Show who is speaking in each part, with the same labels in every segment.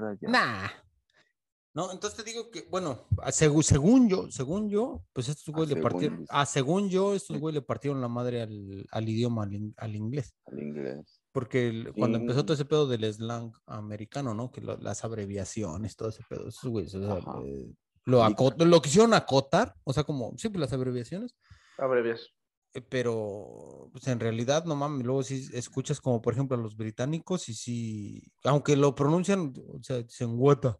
Speaker 1: rara ya.
Speaker 2: Nah. No, entonces te digo que, bueno, a- segu- según, yo, según yo, pues estos güeyes le
Speaker 1: según,
Speaker 2: partieron, ah, según yo, estos
Speaker 1: Sí.
Speaker 2: güeyes le partieron la madre al, al idioma, al, in- al inglés.
Speaker 1: Al inglés.
Speaker 2: Porque el- cuando empezó
Speaker 1: Sí.
Speaker 2: todo ese pedo del slang americano, ¿no? Que lo- las abreviaciones, todo ese pedo, esos güeyes, o sea, eh, lo,
Speaker 1: Sí.
Speaker 2: acot- lo quisieron acotar, o sea, como, sí, pues las abreviaciones,
Speaker 3: Abrevias.
Speaker 2: Eh, pero pues en realidad, no mames, luego sí escuchas como, por ejemplo, a los británicos y sí, aunque lo pronuncian, o sea, dicen water,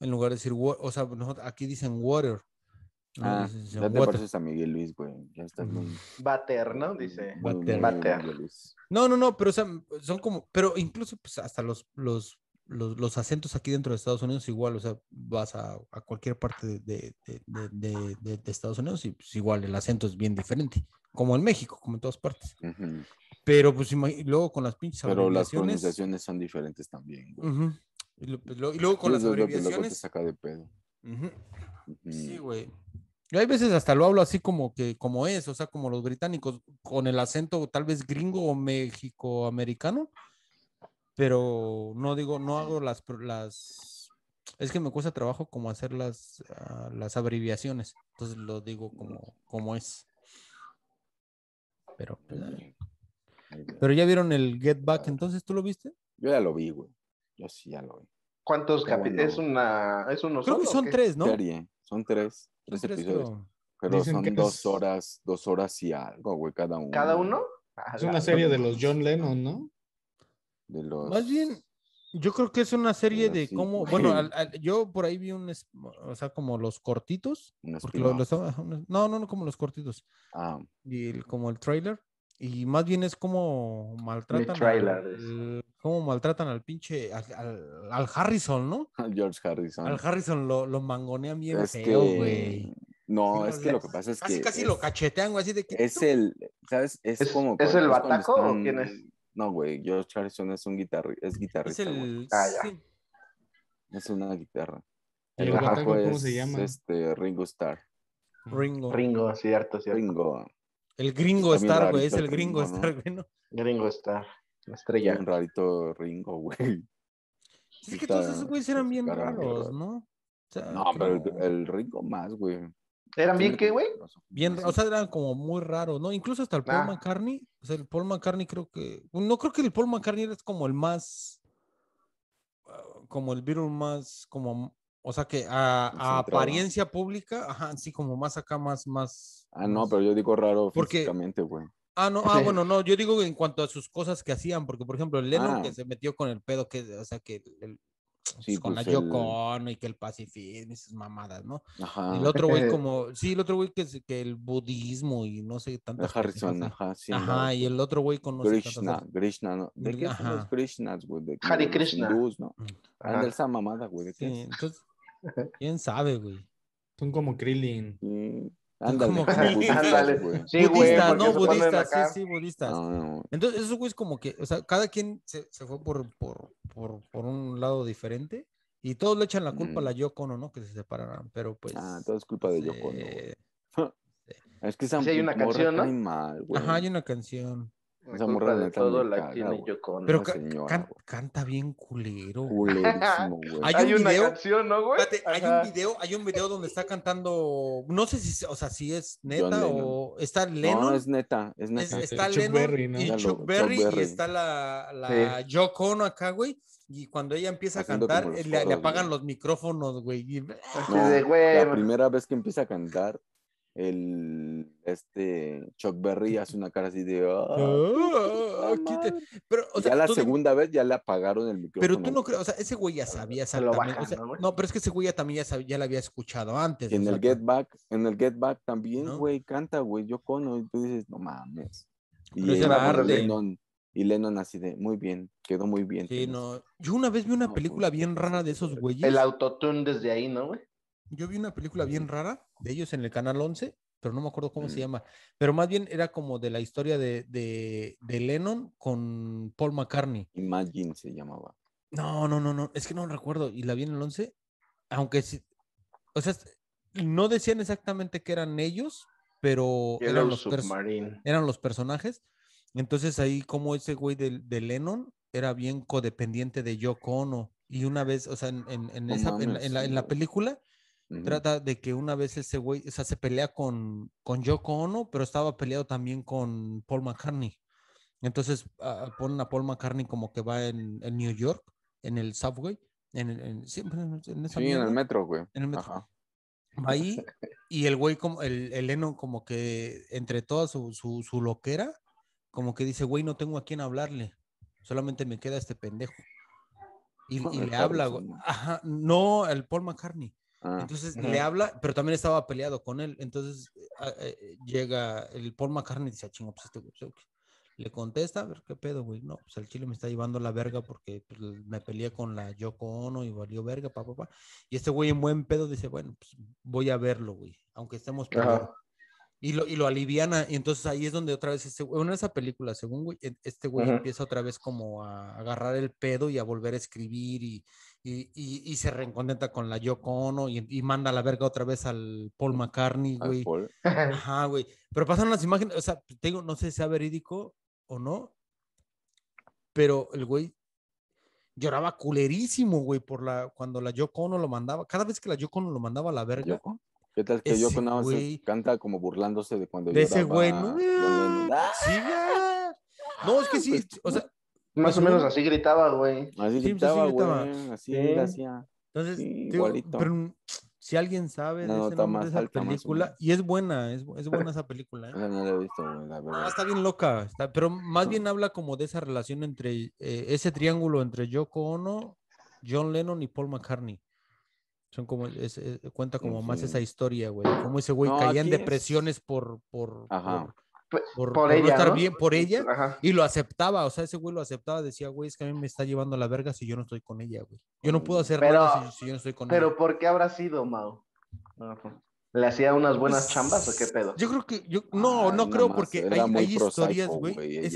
Speaker 2: en lugar de decir, wa- o sea, nosotros- aquí dicen water. ¿no?
Speaker 1: Ah,
Speaker 2: Dicen-
Speaker 1: ya te
Speaker 2: water.
Speaker 1: pareces a Miguel Luis, güey. Ya estás
Speaker 2: Ujú.
Speaker 1: muy.
Speaker 3: Bater, ¿no? Dice.
Speaker 2: Bater. No, no, no, pero o sea, son como, pero incluso pues hasta los, los, los, los acentos aquí dentro de Estados Unidos igual, o sea, vas a, a cualquier parte de, de, de- de- Estados Unidos y pues igual el acento es bien diferente, como en México, como en todas partes.
Speaker 1: Ujú.
Speaker 2: Pero pues y luego con las pinches
Speaker 1: Pero las
Speaker 2: abreviaciones.
Speaker 1: pronunciaciones son diferentes también, güey.
Speaker 2: ujú, y, lo- pues, lo- y luego con
Speaker 1: Sí,
Speaker 2: las
Speaker 1: eso es lo que luego te
Speaker 2: abreviaciones.
Speaker 1: saca de pedo.
Speaker 2: ujú,
Speaker 1: Ujú.
Speaker 2: Sí, güey. Yo hay veces hasta lo hablo así como que, como es, o sea, como los británicos, con el acento tal vez gringo o mexicoamericano, pero no digo, no hago las, las, es que me cuesta trabajo como hacer las, ah, las abreviaciones, entonces lo digo como, como es. Pero, pues, pero ya vieron el Get Back, entonces, ¿tú lo viste?
Speaker 1: Yo ya lo vi, güey. Yo sí ya lo vi.
Speaker 3: ¿Cuántos capítulos?
Speaker 1: bueno.
Speaker 3: Es una. Es uno
Speaker 2: Creo que
Speaker 3: solo,
Speaker 2: son tres, ¿no?
Speaker 1: Serie. Son tres. Tres
Speaker 2: tres,
Speaker 1: episodios.
Speaker 2: pero-
Speaker 1: Pero
Speaker 4: Dicen
Speaker 1: son dos
Speaker 4: es-
Speaker 1: horas, dos horas y algo, güey, cada uno.
Speaker 3: ¿Cada uno? Ah,
Speaker 4: Es una serie de los John Lennon, ¿no?
Speaker 1: De los...
Speaker 2: Más bien, yo creo que es una serie de cómo, bueno, al- al- yo por ahí vi un, o sea, como los cortitos,
Speaker 1: un
Speaker 2: porque no, no, no, como los cortitos,
Speaker 1: Ah,
Speaker 2: y el- como el trailer, y más bien es como maltratan,
Speaker 3: trailer,
Speaker 2: al, cómo maltratan al pinche, al, al- al Harrison, ¿no?
Speaker 1: George Harrison.
Speaker 2: Al Harrison lo, lo mangonean bien
Speaker 1: es
Speaker 2: feo,
Speaker 1: que...
Speaker 2: güey.
Speaker 1: No,
Speaker 2: Sí,
Speaker 1: es que lo que pasa es
Speaker 2: Casi,
Speaker 1: que...
Speaker 2: casi
Speaker 1: es,
Speaker 2: lo cachetean, güey, así de que...
Speaker 1: es el, ¿sabes? Es,
Speaker 3: ¿Es-
Speaker 1: como...
Speaker 3: es el bataco o quién es?
Speaker 1: No, güey, George Harrison es un guitarri es
Speaker 2: es
Speaker 1: guitarrista, güey.
Speaker 2: el...
Speaker 3: Ah, ya.
Speaker 2: sí.
Speaker 1: Es una guitarra.
Speaker 4: ¿Y el
Speaker 1: El
Speaker 4: bataco
Speaker 1: bataco
Speaker 4: cómo
Speaker 1: es
Speaker 4: se llama?
Speaker 1: este Ringo Starr.
Speaker 2: Ringo.
Speaker 3: Ringo, cierto, cierto.
Speaker 1: Ringo.
Speaker 2: El gringo
Speaker 1: Está
Speaker 2: Star, güey, es el gringo. Star, güey, ¿no?
Speaker 3: Gringo. La estrella.
Speaker 1: Un rarito Ringo, güey.
Speaker 2: Es que todos esos güeyes eran bien raros. ¿no? O sea,
Speaker 1: No, pero el Ringo más, güey.
Speaker 3: ¿Eran bien qué, güey?
Speaker 2: Bien, o sea, eran como muy raros, ¿no? Incluso hasta el Paul. McCartney, o sea, el Paul McCartney creo que, no creo que el Paul McCartney es como el más, ah, como el Beatle más, como, o sea, que a, apariencia pública, ajá, sí, como más acá, más, más.
Speaker 1: Ah, no, pero yo digo raro
Speaker 2: Porque-
Speaker 1: físicamente, güey.
Speaker 2: Ah, no, ah, bueno, no, yo digo en cuanto a sus cosas que hacían, porque por ejemplo, el Lennon
Speaker 1: Ah.
Speaker 2: que se metió con el pedo que, o sea, que el-
Speaker 1: Sí,
Speaker 2: con
Speaker 1: pues,
Speaker 2: la Yoko
Speaker 1: el-
Speaker 2: y que el pacifismo y esas mamadas, ¿no?
Speaker 1: Ajá.
Speaker 2: El otro güey como, sí, el otro güey que, es- que el budismo y no sé tantas
Speaker 1: Harrison, ajá, sí.
Speaker 2: Ajá,
Speaker 1: no,
Speaker 2: y el otro güey con no
Speaker 1: Krishna,
Speaker 2: tantas.
Speaker 1: Krishna, ¿no? ¿De qué son los Krishnas, güey? De,
Speaker 3: Hare
Speaker 1: de
Speaker 3: Krishna.
Speaker 1: hindús, ¿no?
Speaker 3: Ajá.
Speaker 1: Anda esa mamada, güey. ¿De
Speaker 2: Sí,
Speaker 1: qué? es?
Speaker 2: entonces, quién sabe, güey.
Speaker 4: Son como Krillin.
Speaker 1: Sí. Ándale, güey.
Speaker 3: Sí, güey, porque
Speaker 2: ¿no?
Speaker 3: acá.
Speaker 2: sí, sí, budistas.
Speaker 1: No, no,
Speaker 2: Entonces, esos güeyes como que, o sea, cada quien se, se fue por, por, por, por un lado diferente y todos le echan la culpa a la
Speaker 1: Mm.
Speaker 2: Yoko Ono, ¿no? Que se separaran, pero pues...
Speaker 1: Ah, todo es culpa de Yoko,
Speaker 2: eh,
Speaker 1: güey. Es que esa
Speaker 3: Sí, hay una canción, ¿no?
Speaker 1: mal, güey.
Speaker 2: Ajá, hay una canción.
Speaker 1: Esa morra
Speaker 3: de todo la
Speaker 1: caga,
Speaker 3: tiene. Yoko.
Speaker 2: Pero ca-
Speaker 1: señora,
Speaker 2: can-
Speaker 1: güey.
Speaker 2: canta bien culero.
Speaker 1: Culerísimo, güey.
Speaker 2: Hay
Speaker 3: Hay
Speaker 2: un
Speaker 3: una
Speaker 2: video-
Speaker 3: canción, ¿no, güey?
Speaker 2: Espérate, hay un video, hay un video donde está cantando, no sé si, o sea, si es neta o está Lennon,
Speaker 1: No, es neta, es
Speaker 2: es-
Speaker 1: neta.
Speaker 2: está
Speaker 4: Chuck
Speaker 2: Lennon
Speaker 4: Berry, ¿no?
Speaker 2: y Chuck Berry, y está la, la Yoko Ono acá, güey, y cuando ella empieza a
Speaker 1: Haciendo
Speaker 2: cantar,
Speaker 1: como los
Speaker 2: eh, le, le
Speaker 1: coros,
Speaker 2: apagan
Speaker 1: güey.
Speaker 2: los micrófonos, güey, y-
Speaker 1: No. La primera vez que empieza a cantar, el este Chuck Berry hace una cara así de. "Ah,
Speaker 2: Ah,
Speaker 1: madre".
Speaker 2: pero, o
Speaker 1: Y
Speaker 2: sea,
Speaker 1: ya la segunda vez ya le apagaron el micrófono.
Speaker 2: pero tú no crees, o sea, ese güey ya sabía
Speaker 3: Se lo
Speaker 2: exactamente, o
Speaker 3: bajan,
Speaker 2: sea,
Speaker 3: ¿no,
Speaker 2: pero es que ese güey ya también ya, sabía, ya la había escuchado antes.
Speaker 1: Y en
Speaker 2: sea,
Speaker 1: el Get Back, en el Get Back también,
Speaker 2: ¿No?
Speaker 1: güey, canta, güey, yo cono, y tú dices, no mames. Y. Lennon, y Lennon así de, muy bien, quedó muy bien.
Speaker 2: Sí,
Speaker 1: tienes".
Speaker 2: no. Yo una vez vi una
Speaker 1: No,
Speaker 2: película
Speaker 1: pues,
Speaker 2: bien rara de esos güeyes.
Speaker 3: El autotune desde ahí, ¿no, güey?
Speaker 2: Yo vi una película bien rara de ellos en el canal 11, pero no me acuerdo cómo se
Speaker 1: Mm.
Speaker 2: llama. Pero más bien era como de la historia de, de, de Lennon con Paul McCartney.
Speaker 1: Imagine se llamaba.
Speaker 2: No, no, no, no. Es que no recuerdo. Y la vi en el 11. Aunque sí. O sea, no decían exactamente que eran ellos, pero eran los, eran los personajes. Entonces ahí como ese güey de, de Lennon era bien codependiente de Yoko Ono. Y una vez, o sea, en, en- en esa, en, la- en la, en la
Speaker 1: mames,
Speaker 2: trata de que una vez ese güey, o sea, se pelea con, con Yoko Ono, pero estaba peleado también con Paul McCartney. Entonces ah, ponen a Paul McCartney como que va en, en New York, en el subway, en, el- en- siempre en, en esa
Speaker 1: Sí, en el metro, güey.
Speaker 2: en el metro.
Speaker 1: Ajá.
Speaker 2: Va ahí y el güey, como el, el Lennon, como que entre toda su, su, su loquera, como que dice, güey, no tengo a quién hablarle, solamente me queda este pendejo. Y, y le habla, güey. Ajá, no, el Paul McCartney.
Speaker 1: Ah,
Speaker 2: Entonces
Speaker 3: Ujú.
Speaker 2: le habla, pero también estaba peleado con él. Entonces eh, llega el Paul McCartney y dice, "Ah, chingo, pues este güey, pues, ok". Le contesta, a ver qué pedo, güey. No, pues el chile me está llevando la verga porque pues, me peleé con la Yoko Ono y valió verga, pa, pa, pa. Y este güey en buen pedo dice, bueno, pues voy a verlo, güey, aunque estemos peleados. Y lo, y lo aliviana, y entonces ahí es donde otra vez este güey, en esa película, según güey, este güey
Speaker 3: Ujú.
Speaker 2: empieza otra vez como a agarrar el pedo y a volver a escribir y, y, y- y se reencontrenta con la Yoko Ono y, y manda a la verga otra vez al Paul McCartney, güey. Ajá, güey. Pero pasan las imágenes, o sea, te digo, no sé si sea verídico o no, pero el güey lloraba culerísimo, güey, por la, cuando la Yoko Ono lo mandaba. Cada vez que la Yoko Ono lo mandaba a la verga,
Speaker 1: ¿Yoko? ¿Qué tal que
Speaker 2: Ese
Speaker 1: Yoko nada más
Speaker 2: güey-
Speaker 1: canta como burlándose de cuando
Speaker 2: de ese
Speaker 1: lloraba
Speaker 2: güey, ¿no?
Speaker 1: John Lennon? ¡Ah!
Speaker 2: Sí, ya. No, es que sí,
Speaker 1: pues,
Speaker 2: o sea,
Speaker 3: Más o menos
Speaker 2: no.
Speaker 3: así gritaba, güey.
Speaker 1: Así
Speaker 2: Sí, pues, así
Speaker 1: gritaba, güey. Así hacía.
Speaker 2: entonces,
Speaker 1: Sí,
Speaker 2: digo,
Speaker 1: igualito.
Speaker 2: pero si alguien sabe
Speaker 1: Una
Speaker 2: de ese nombre
Speaker 1: más
Speaker 2: de esa
Speaker 1: más
Speaker 2: película, y es buena, es, es buena esa película, ¿eh?
Speaker 1: No la he visto,
Speaker 2: Ah, está bien loca, está- pero más bien habla como de esa relación entre eh, ese triángulo entre Yoko Ono, John Lennon y Paul McCartney. Son como, es- es- cuenta como más esa historia, güey. Cómo ese güey
Speaker 1: No,
Speaker 2: caía en depresiones por, por,
Speaker 1: Ajá.
Speaker 2: por,
Speaker 3: Por-
Speaker 2: por-
Speaker 3: por
Speaker 2: por no
Speaker 3: ella,
Speaker 2: estar
Speaker 3: ¿no?
Speaker 2: bien por ella.
Speaker 3: Ajá.
Speaker 2: Y lo aceptaba, o sea, ese güey lo aceptaba, decía, güey, es que a mí me está llevando a la verga si yo no estoy con ella, güey. Yo no puedo hacer
Speaker 3: Pero-
Speaker 2: nada si, si yo no estoy con
Speaker 3: Pero
Speaker 2: ella.
Speaker 3: ¿por qué habrá sido? Ajá. ¿Le hacía unas buenas
Speaker 2: Pues,
Speaker 3: chambas o qué pedo?
Speaker 2: Yo creo que, yo, no,
Speaker 1: Ah,
Speaker 2: no
Speaker 1: nada
Speaker 2: creo
Speaker 1: más,
Speaker 2: porque hay, hay historias, güey. Es,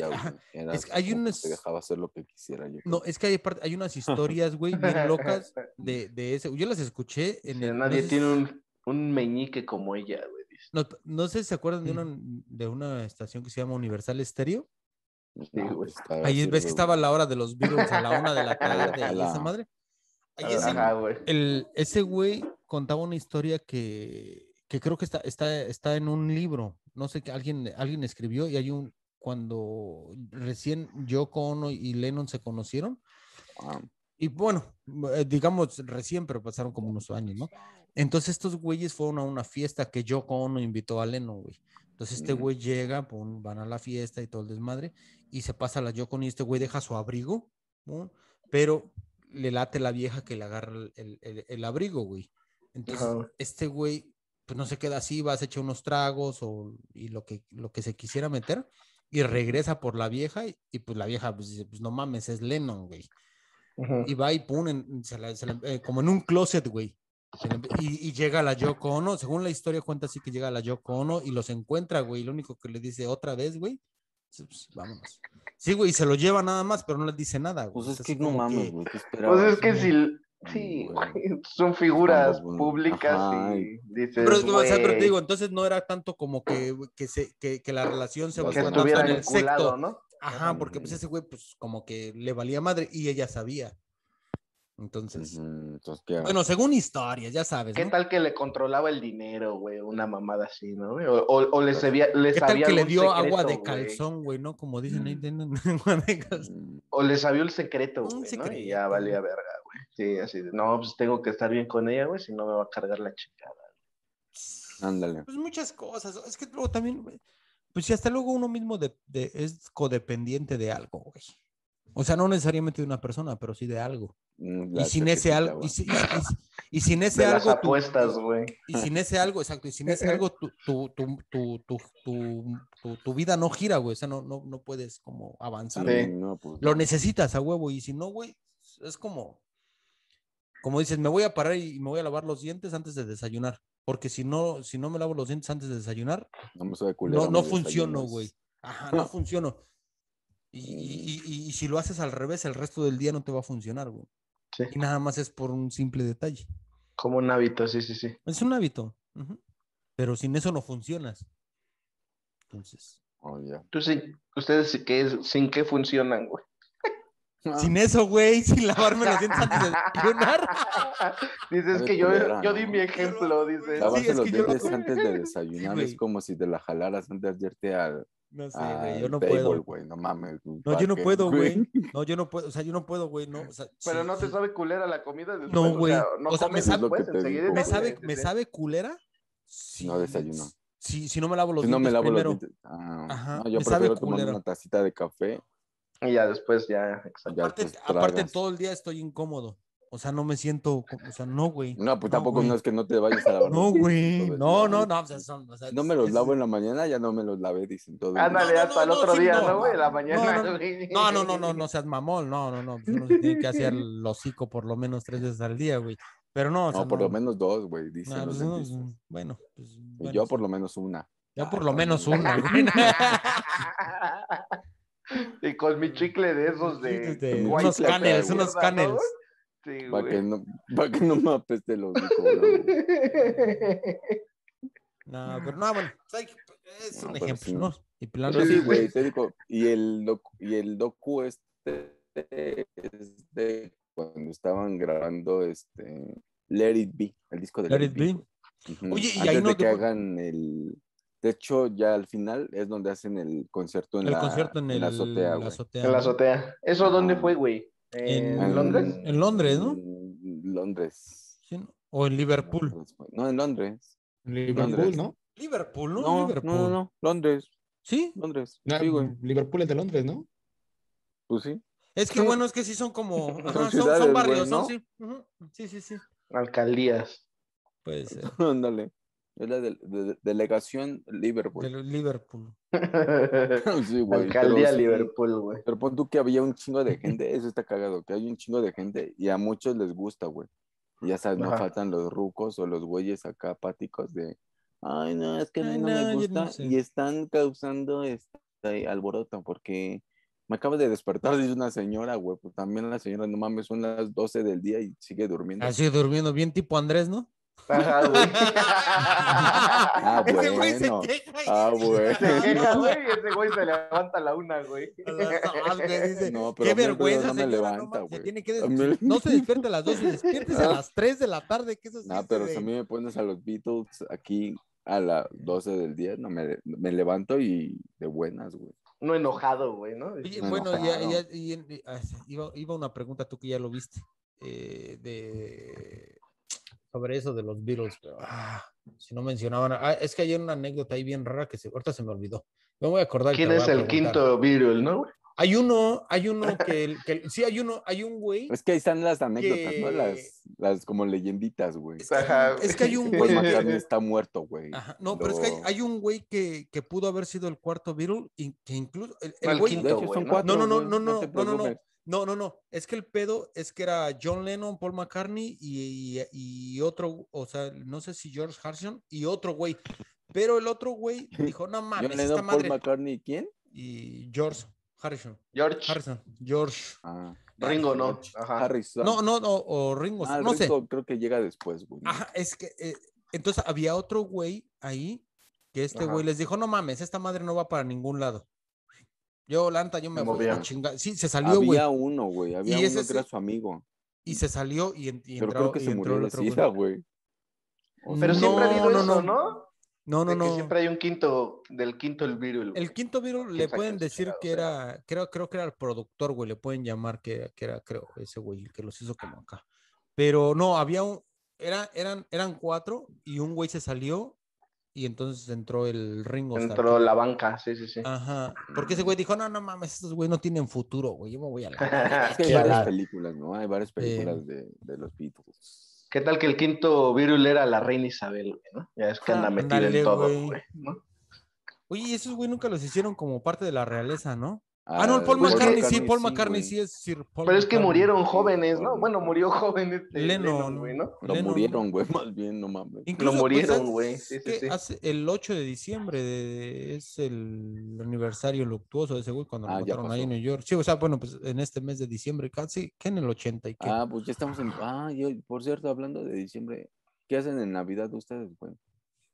Speaker 2: es que hay unas-
Speaker 1: Te dejaba hacer lo que quisiera yo.
Speaker 2: no, es que hay, hay unas historias, güey, bien locas de, de ese. Yo las escuché en el.
Speaker 3: Nadie
Speaker 2: no, sé,
Speaker 3: tiene un, un meñique como ella, güey.
Speaker 2: No, no sé si se acuerdan de una, de una estación que se llama Universal Estéreo.
Speaker 1: No,
Speaker 3: güey.
Speaker 2: Ahí ves que estaba la hora de los Beatles a la una de la tarde y esa madre. Ahí ese, el, ese güey contaba una historia que, que creo que está, está, está en un libro. No sé que alguien, alguien escribió y hay un cuando recién Yoko Ono y Lennon se conocieron.
Speaker 1: Ah,
Speaker 2: Y bueno, eh, digamos recién, pero pasaron como unos años, ¿no? Entonces estos güeyes fueron a una fiesta que Yoko Ono invitó a Lennon, güey. Entonces este
Speaker 1: Mm.
Speaker 2: güey llega, pum, van a la fiesta y todo el desmadre, y se pasa la Yoko Ono y este güey deja su abrigo, pero le late la vieja que le agarra el, el- el- el abrigo, güey. Entonces este güey, pues no se queda así, va, se echa unos tragos o, y lo que, lo que se quisiera meter, y regresa por la vieja, y, y, pues la vieja pues dice, pues no mames, es Lennon, güey y va y pum, en- se la- se la- eh, como en un closet, güey. Y, y llega la Yoko Ono, según la historia cuenta así que llega la Yoko Ono y los encuentra, güey. y Lo único que le dice otra vez, güey, pues, vámonos. Sí, güey, se lo lleva nada más, pero no les dice nada, güey.
Speaker 1: Pues es que no mames,
Speaker 2: que-
Speaker 1: güey. ¿qué
Speaker 3: Pues es que
Speaker 2: sí.
Speaker 3: si. Sí, güey, son figuras
Speaker 1: güey.
Speaker 3: públicas
Speaker 1: Ajá,
Speaker 3: y dices.
Speaker 2: Pero, o sea, pero te
Speaker 3: güey,
Speaker 2: digo, entonces no era tanto como que, que, se, que, que la relación se
Speaker 3: estuviera
Speaker 2: en el.
Speaker 3: ¿no?
Speaker 2: Ajá, porque pues ese güey, pues como que le valía madre y ella sabía. Entonces,
Speaker 1: Ujú, Entonces, ¿qué
Speaker 2: bueno, según historias, ya sabes,
Speaker 3: ¿Qué
Speaker 2: ¿no?
Speaker 3: tal que le controlaba el dinero, güey? Una mamada así, ¿no? güey? O, o, o le sabía, le
Speaker 2: ¿Qué tal que le dio agua de calzón, güey, no? Como dicen ahí,
Speaker 1: Mm.
Speaker 2: agua de calzón.
Speaker 1: Mm,
Speaker 3: O le sabía el secreto,
Speaker 2: Un
Speaker 3: güey, ¿no? Y
Speaker 2: secreto.
Speaker 3: ya valía verga, güey. Sí, así de, no, pues tengo que estar bien con ella, güey, si no me va a cargar la chingada.
Speaker 1: Ándale.
Speaker 2: Pues muchas cosas. Es que luego también, güey, pues si hasta luego uno mismo de- de- es codependiente de algo, güey. O sea, no necesariamente de una persona, pero sí de algo.
Speaker 1: Mm,
Speaker 2: Y sin ese algo, y,
Speaker 1: güey.
Speaker 2: si- y- y- y sin ese
Speaker 3: De
Speaker 2: algo.
Speaker 3: apuestas, güey.
Speaker 2: y sin ese algo, exacto, y sin ese algo, tu, tu, tu, tu, vida no gira, güey. O sea, no, no, no puedes como avanzar.
Speaker 3: Sí.
Speaker 2: güey.
Speaker 1: no, pues,
Speaker 2: Lo necesitas a huevo, y si no, güey, es como, como dices, me voy a parar y me voy a lavar los dientes antes de desayunar. Porque si no, si no me lavo los dientes antes de desayunar,
Speaker 1: No me sabe culero
Speaker 2: no, no funciono, güey. Ajá, no funciono. Y, y- y- si lo haces al revés, el resto del día no te va a funcionar, güey.
Speaker 3: Sí.
Speaker 2: Y nada más es por un simple detalle.
Speaker 3: Como un hábito, sí, sí, sí.
Speaker 2: Es un hábito. Pero sin eso no funcionas. Entonces,
Speaker 1: Oh.
Speaker 3: Tú sí, ustedes sí que sin qué funcionan, güey.
Speaker 2: Sin eso, güey, sin lavarme los dientes antes de desayunar.
Speaker 3: Dices que yo, yo di mi ejemplo, dice.
Speaker 1: Lavarse
Speaker 2: Sí, es
Speaker 1: los
Speaker 2: que yo lo-
Speaker 1: dientes antes de desayunar es como si te la jalaras antes de irte al,
Speaker 2: No sé, güey, yo no
Speaker 1: table,
Speaker 2: puedo.
Speaker 1: güey. No mames.
Speaker 2: No, yo no puedo, güey. No, yo no puedo, o sea, yo no puedo, güey, no. o sea,
Speaker 3: Pero
Speaker 2: sí,
Speaker 3: no te
Speaker 2: sí.
Speaker 3: sabe culera la comida después.
Speaker 2: No,
Speaker 3: o
Speaker 2: güey.
Speaker 3: sea, no
Speaker 2: O sea, me
Speaker 3: comes
Speaker 2: sabe-. ¿Me
Speaker 3: ¿no?
Speaker 2: sabe,
Speaker 3: Sí, sí,
Speaker 2: me sabe culera? Si
Speaker 1: No desayuno.
Speaker 2: Si, si no me lavo los
Speaker 1: Si no me lavo
Speaker 2: primero.
Speaker 1: los dientes. Ah,
Speaker 2: Ajá,
Speaker 1: no, yo
Speaker 2: me sabe
Speaker 1: prefiero tomar una tacita de café.
Speaker 3: Y ya después, ya, exacto.
Speaker 2: Aparte, aparte todo el día estoy incómodo. O sea, no me siento, o sea, no, güey.
Speaker 1: No, pues
Speaker 2: No,
Speaker 1: tampoco
Speaker 2: güey.
Speaker 1: no es que no te vayas a lavar.
Speaker 2: No, güey. No, no, no. o sea, son- o sea,
Speaker 1: Si no me los
Speaker 2: es-
Speaker 1: lavo en la mañana, ya no me los lavé, dicen todo.
Speaker 3: Ándale,
Speaker 2: no,
Speaker 3: hasta el
Speaker 2: no,
Speaker 3: otro
Speaker 2: sí,
Speaker 3: día,
Speaker 2: no.
Speaker 3: ¿no, güey? La mañana,
Speaker 2: no,
Speaker 3: güey.
Speaker 2: No, no, no, no, no seas mamón. No, no, no. pues uno se tiene que hacer el hocico por lo menos tres veces al día, güey. Pero no, o sea,
Speaker 1: No, por
Speaker 2: no.
Speaker 1: lo menos dos, güey, dicen
Speaker 2: No,
Speaker 1: los
Speaker 2: pues, no,
Speaker 1: dentistas.
Speaker 2: bueno, pues,
Speaker 1: Y
Speaker 2: bueno,
Speaker 1: yo por lo menos una.
Speaker 2: Ya
Speaker 1: Ah,
Speaker 2: por lo menos una, güey.
Speaker 3: y con mi chicle de esos de.
Speaker 2: De unos canels, unos
Speaker 3: mierda, ¿no,
Speaker 2: canels.
Speaker 3: Güey? Sí,
Speaker 1: Para que no, para que no me apeste los.
Speaker 2: No, pero no, bueno, sea, es
Speaker 1: No,
Speaker 2: un
Speaker 1: pero
Speaker 2: ejemplo,
Speaker 1: sí.
Speaker 2: ¿no? Y plan-
Speaker 1: Pero sí, güey, te digo, y el docu, y el docu este es de cuando estaban grabando este Let It Be, el disco de
Speaker 2: Let It Be.
Speaker 1: Ujú,
Speaker 2: Oye, y
Speaker 1: Antes
Speaker 2: ahí no
Speaker 1: de
Speaker 2: te
Speaker 1: que
Speaker 2: pu-
Speaker 1: hagan el de hecho, ya al final es donde hacen el concierto en,
Speaker 2: el
Speaker 1: la,
Speaker 2: concierto en, el,
Speaker 1: la azotea,
Speaker 2: la
Speaker 1: güey.
Speaker 2: azotea,
Speaker 3: En la
Speaker 2: ¿no?
Speaker 3: azotea. ¿Eso dónde fue, güey?
Speaker 2: En-
Speaker 3: ¿En Londres?
Speaker 2: En Londres, ¿no?
Speaker 1: En Londres.
Speaker 2: Sí. O en Liverpool.
Speaker 1: Güey. No, en Londres.
Speaker 4: Liverpool,
Speaker 1: Londres.
Speaker 4: ¿no?
Speaker 2: Liverpool, ¿no?
Speaker 1: No,
Speaker 2: Liverpool.
Speaker 1: no, no, no, Londres,
Speaker 2: Sí,
Speaker 1: Londres.
Speaker 4: No,
Speaker 1: Sí, güey.
Speaker 4: Liverpool es de Londres, ¿no?
Speaker 1: Pues sí.
Speaker 2: es que
Speaker 1: Sí.
Speaker 2: bueno, es que sí son como. ajá, son,
Speaker 1: ciudades,
Speaker 2: son
Speaker 1: güey,
Speaker 2: barrios, ¿no? Sí, sí, sí, sí.
Speaker 3: Alcaldías.
Speaker 2: Puede ser.
Speaker 1: Ándale. Es la de- de- delegación Liverpool.
Speaker 2: De Liverpool.
Speaker 1: Sí, güey.
Speaker 3: Alcaldía
Speaker 1: pero
Speaker 3: Liverpool, güey.
Speaker 1: Pero pon tú que había un chingo de gente, eso está cagado, que hay un chingo de gente y a muchos les gusta, güey. Y ya sabes, no faltan los rucos o los güeyes acá apáticos de, ay, no, es que a mí
Speaker 2: Ay,
Speaker 1: no,
Speaker 2: no,
Speaker 1: me
Speaker 2: no
Speaker 1: gusta.
Speaker 2: sé.
Speaker 1: Y están causando este alboroto porque me acabo de despertar, dice una señora, güey. Pues también la señora, no mames, son las 12 del día y sigue durmiendo.
Speaker 2: Así durmiendo bien tipo Andrés, ¿no?
Speaker 3: Ajá, güey.
Speaker 1: Ah,
Speaker 2: Ese güey se
Speaker 1: bueno.
Speaker 2: queja y
Speaker 1: Ah, bueno.
Speaker 3: Se queja, güey, y ese güey se levanta a la una, güey.
Speaker 2: a las dos, güey, dice,
Speaker 1: No, pero
Speaker 2: Qué vergüenza,
Speaker 1: no me
Speaker 2: señora,
Speaker 1: levanta,
Speaker 2: no, se
Speaker 1: güey.
Speaker 2: tiene que No se despierte a las 12, despiértese a
Speaker 1: Ah.
Speaker 2: las 3 de la tarde, que eso
Speaker 1: No, pero
Speaker 2: de-
Speaker 1: si a mí me pones a los Beatles aquí a las 12 del día, no me, me levanto y de buenas, güey.
Speaker 3: No enojado, güey, ¿no?
Speaker 2: Oye,
Speaker 1: no,
Speaker 2: bueno,
Speaker 1: no,
Speaker 2: ya, ya- y en- y- ah, iba, iba una pregunta tú que ya lo viste eh, de sobre eso de los Beatles, pero ah, si no mencionaban, ah, es que hay una anécdota ahí bien rara que se, ahorita se me olvidó. Me voy a acordar.
Speaker 3: ¿Quién es el quinto Beatle, no?
Speaker 2: Hay uno, hay uno que, el- que sí hay uno, hay un güey.
Speaker 1: Es que ahí están las anécdotas, ¿no? Las, las como leyenditas, güey.
Speaker 2: Es que, hay un-
Speaker 3: Ajá,
Speaker 2: es que hay un
Speaker 1: Paul
Speaker 2: güey.
Speaker 1: Está muerto, güey.
Speaker 2: Ajá, no, pero es que hay, hay un güey que, que pudo haber sido el cuarto Beatle y que incluso el, el
Speaker 3: No, el
Speaker 2: güey-
Speaker 3: quinto.
Speaker 1: De hecho,
Speaker 3: güey,
Speaker 1: son
Speaker 3: ¿no?
Speaker 1: cuatro.
Speaker 2: No, no, no, no, no, no, no, no. No, no, no. Es que el pedo es que era John Lennon, Paul McCartney y, y- y otro, o sea, no sé si George Harrison y otro güey. Pero el otro güey dijo, no
Speaker 1: John
Speaker 2: mames, esta
Speaker 1: Lennon, Paul
Speaker 2: madre.
Speaker 1: McCartney, ¿quién?
Speaker 2: Y George Harrison.
Speaker 3: George.
Speaker 2: Harrison. George.
Speaker 1: Ah,
Speaker 3: Ringo, ¿no? Ajá.
Speaker 1: Harrison.
Speaker 2: No, no, no, o Ringo.
Speaker 1: Ah,
Speaker 2: no sé.
Speaker 1: Ringo creo que llega después, güey.
Speaker 2: Ajá, es que eh, entonces había otro güey ahí que este
Speaker 3: Ajá.
Speaker 2: güey les dijo, no mames, esta madre no va para ningún lado. Yo, Lanta, yo me
Speaker 3: Se
Speaker 2: voy a
Speaker 3: movía.
Speaker 2: chingar. Sí, se salió, güey.
Speaker 1: Había uno, güey. Había
Speaker 2: Y
Speaker 1: uno
Speaker 2: ese
Speaker 1: que era su amigo.
Speaker 2: Y se salió y, y
Speaker 1: Pero
Speaker 2: entró,
Speaker 1: creo que se murió
Speaker 2: el otro
Speaker 1: sida,
Speaker 2: güey.
Speaker 1: güey.
Speaker 3: Pero siempre ha habido
Speaker 2: No, no,
Speaker 3: eso,
Speaker 2: no.
Speaker 3: ¿no?
Speaker 2: No, no,
Speaker 3: De que
Speaker 2: no.
Speaker 3: siempre hay un quinto, del quinto el Beatle. güey.
Speaker 2: El quinto virus le pueden decir que
Speaker 3: sea.
Speaker 2: era, creo, creo que era el productor, güey, le pueden llamar que, que era, creo, ese güey, el que los hizo como acá. Pero no, había un, era, eran, eran cuatro y un güey se salió y entonces entró el Ringo.
Speaker 3: Entró la banca, sí, sí, sí.
Speaker 2: Ajá, porque ese güey dijo, no, no mames, estos güey no tienen futuro, güey, yo me voy a la...
Speaker 1: Es que hay varias
Speaker 3: la-
Speaker 1: películas, ¿no? Hay varias películas de, de los Beatles.
Speaker 3: ¿Qué tal que el quinto Beatle era la reina Isabel, güey, ¿no? Ya es que anda
Speaker 2: Ah,
Speaker 3: metida en todo,
Speaker 2: güey.
Speaker 3: güey. ¿no?
Speaker 2: Oye, y esos güey nunca los hicieron como parte de la realeza, ¿no? Ah, no, el Paul McCartney, sí, Paul. McCartney sí es Sir Paul
Speaker 3: Pero es que
Speaker 2: McCartney.
Speaker 3: murieron jóvenes, ¿no? Bueno, murió joven este
Speaker 2: Lennon.
Speaker 3: Lennon, güey, ¿no?
Speaker 1: Lo
Speaker 2: Lennon.
Speaker 1: murieron, güey, más bien, no mames.
Speaker 2: Incluso, pues,
Speaker 3: murieron,
Speaker 2: ¿sabes
Speaker 3: güey, sí, sí, sí.
Speaker 2: Hace el 8 de diciembre de- es el aniversario luctuoso de ese güey cuando lo
Speaker 1: Ah,
Speaker 2: mataron ahí en. New York. Sí, o sea, bueno, pues en este mes de diciembre, casi, que en el 80 y qué.
Speaker 1: Ah, pues ya estamos en. Ah, yo, por cierto, hablando de diciembre, ¿qué hacen en Navidad ustedes, güey?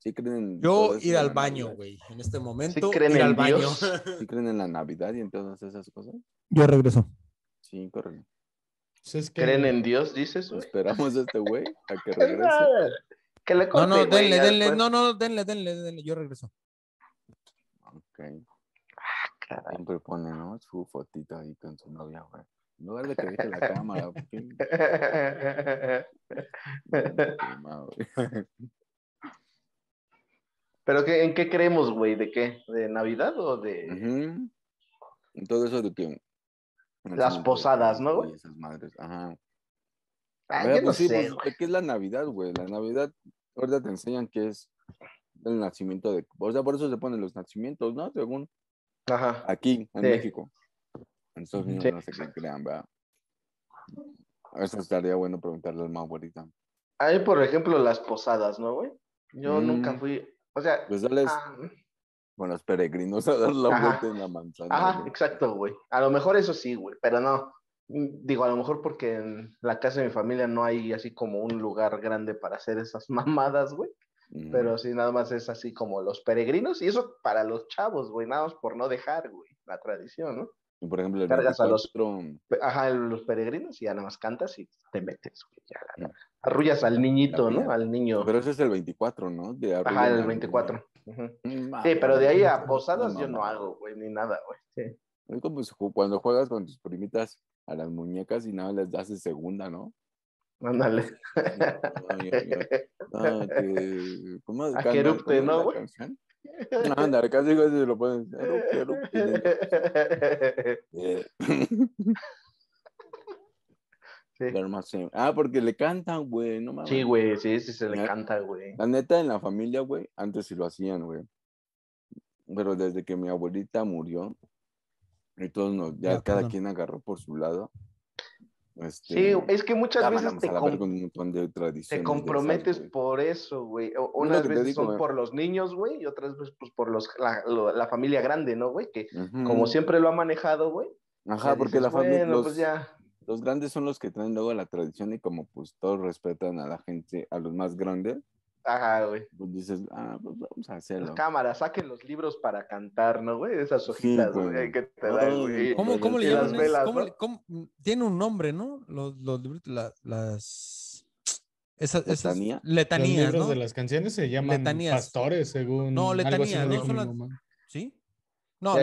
Speaker 1: ¿Sí creen en
Speaker 2: Yo ir al baño, güey. En este momento,
Speaker 3: creen
Speaker 2: ir
Speaker 3: en
Speaker 2: al baño.
Speaker 3: Dios?
Speaker 1: ¿Sí creen en la Navidad y en todas esas cosas?
Speaker 2: Yo regreso.
Speaker 1: Sí, correcto.
Speaker 4: Pues es que-
Speaker 3: ¿Creen en Dios, dices?
Speaker 1: Esperamos a este güey a que regrese.
Speaker 3: Que le
Speaker 2: No,
Speaker 3: corte,
Speaker 2: no, denle,
Speaker 3: ya
Speaker 2: denle,
Speaker 3: después.
Speaker 2: no, no, denle, denle, denle, yo regreso.
Speaker 1: Ok.
Speaker 3: Caray.
Speaker 1: Siempre pone, ¿no? Su fotito ahí con su novia, güey. En lugar de que deje la cámara. ¿por qué? Quema, güey.
Speaker 3: ¿Pero qué, en qué creemos, güey? ¿De qué? ¿De Navidad o de...?
Speaker 1: Y Todo eso de que.
Speaker 3: Las posadas, ¿no, güey?
Speaker 1: Esas madres, ajá.
Speaker 3: Ah, yo no
Speaker 1: pues sí,
Speaker 3: sé,
Speaker 1: pues,
Speaker 3: güey.
Speaker 1: ¿de ¿qué es la Navidad, güey? La Navidad, ahorita te enseñan que es el nacimiento de. O sea, por eso se ponen los nacimientos, ¿no? Según
Speaker 3: Ajá.
Speaker 1: aquí, en
Speaker 3: Sí.
Speaker 1: México. En Estados Unidos
Speaker 3: Sí.
Speaker 1: no sé qué crean, ¿verdad? Eso estaría bueno preguntarle al más ahorita.
Speaker 3: Hay, por ejemplo, las posadas, ¿no, güey? Yo
Speaker 1: Mm.
Speaker 3: nunca fui... O sea...
Speaker 1: Pues con los peregrinos a dar la
Speaker 3: Ajá.
Speaker 1: vuelta en la manzana.
Speaker 3: Ajá,
Speaker 1: güey.
Speaker 3: exacto, güey. A lo mejor eso sí, güey, pero no. Mm, Digo, a lo mejor porque en la casa de mi familia no hay así como un lugar grande para hacer esas mamadas, güey. Pero sí, nada más es así como los peregrinos y eso para los chavos, güey, nada más por no dejar, güey, la tradición, ¿no?
Speaker 1: Y por ejemplo, el
Speaker 3: cargas a los-
Speaker 1: 24,
Speaker 3: Pe- Ajá, los peregrinos y ya nada más cantas y te metes, güey. Ya,
Speaker 1: Mm.
Speaker 3: arrullas al niñito, ¿no? Al niño.
Speaker 1: Pero ese es el 24, ¿no? De
Speaker 3: Ajá, el
Speaker 1: al
Speaker 3: 24. Ujú.
Speaker 1: niño. Mm,
Speaker 3: Sí, pero de ahí a
Speaker 1: no,
Speaker 3: posadas yo
Speaker 1: no,
Speaker 3: no
Speaker 1: no.
Speaker 3: hago, güey, ni nada, güey. Sí.
Speaker 1: Es como cuando juegas con tus primitas a las muñecas y nada les das segunda, ¿no?
Speaker 3: Ándale.
Speaker 1: Ay. Ah, que- ¿Cómo
Speaker 3: A
Speaker 1: canta-
Speaker 3: que erupte,
Speaker 1: cómo es
Speaker 3: ¿no, güey?
Speaker 1: Ándale, casi casi se lo erupte. Eh,
Speaker 3: Sí.
Speaker 1: Ah, porque le cantan, güey, no mames.
Speaker 3: Sí, güey, sí, sí se le canta, güey.
Speaker 1: La neta, en la familia, güey, antes sí lo hacían, güey. Pero desde que mi abuelita murió, y todos nos, ya
Speaker 2: Ya,
Speaker 1: cada
Speaker 2: perdón.
Speaker 1: quien agarró por su lado. Este,
Speaker 3: Sí, es que muchas veces te,
Speaker 1: la
Speaker 3: com-
Speaker 1: un de
Speaker 3: te
Speaker 1: esas,
Speaker 3: comprometes por eso, güey. Unas veces
Speaker 1: digo,
Speaker 3: son
Speaker 1: güey.
Speaker 3: por los niños, güey, y otras veces pues por los la, lo- la familia grande, ¿no, güey? Que
Speaker 1: Ujú.
Speaker 3: como siempre lo ha manejado, güey.
Speaker 1: Ajá, porque
Speaker 3: dices,
Speaker 1: la familia,
Speaker 3: Bueno,
Speaker 1: los,
Speaker 3: pues ya.
Speaker 1: los grandes son los que traen luego la tradición y como pues todos respetan a la gente, a los más grandes,
Speaker 3: Ajá, güey.
Speaker 1: pues dices, ah, pues vamos a
Speaker 3: Las
Speaker 1: hacerlo.
Speaker 3: cámaras, saquen los libros para cantar, ¿no, güey? Esas hojitas,
Speaker 1: güey.
Speaker 3: güey, que te dan, güey.
Speaker 2: ¿Cómo, cómo le
Speaker 3: las
Speaker 2: llaman?
Speaker 3: velas,
Speaker 2: cómo cómo- tiene un nombre, ¿no? Los, los libros, la- las... Esas, esas
Speaker 1: ¿Letanía?
Speaker 4: Los
Speaker 2: letanías,
Speaker 4: libros
Speaker 2: ¿no?
Speaker 4: de las canciones se llaman
Speaker 2: Letanías.
Speaker 4: pastores, según.
Speaker 2: No,
Speaker 4: me
Speaker 2: ¿no? las-. ¿Sí? No,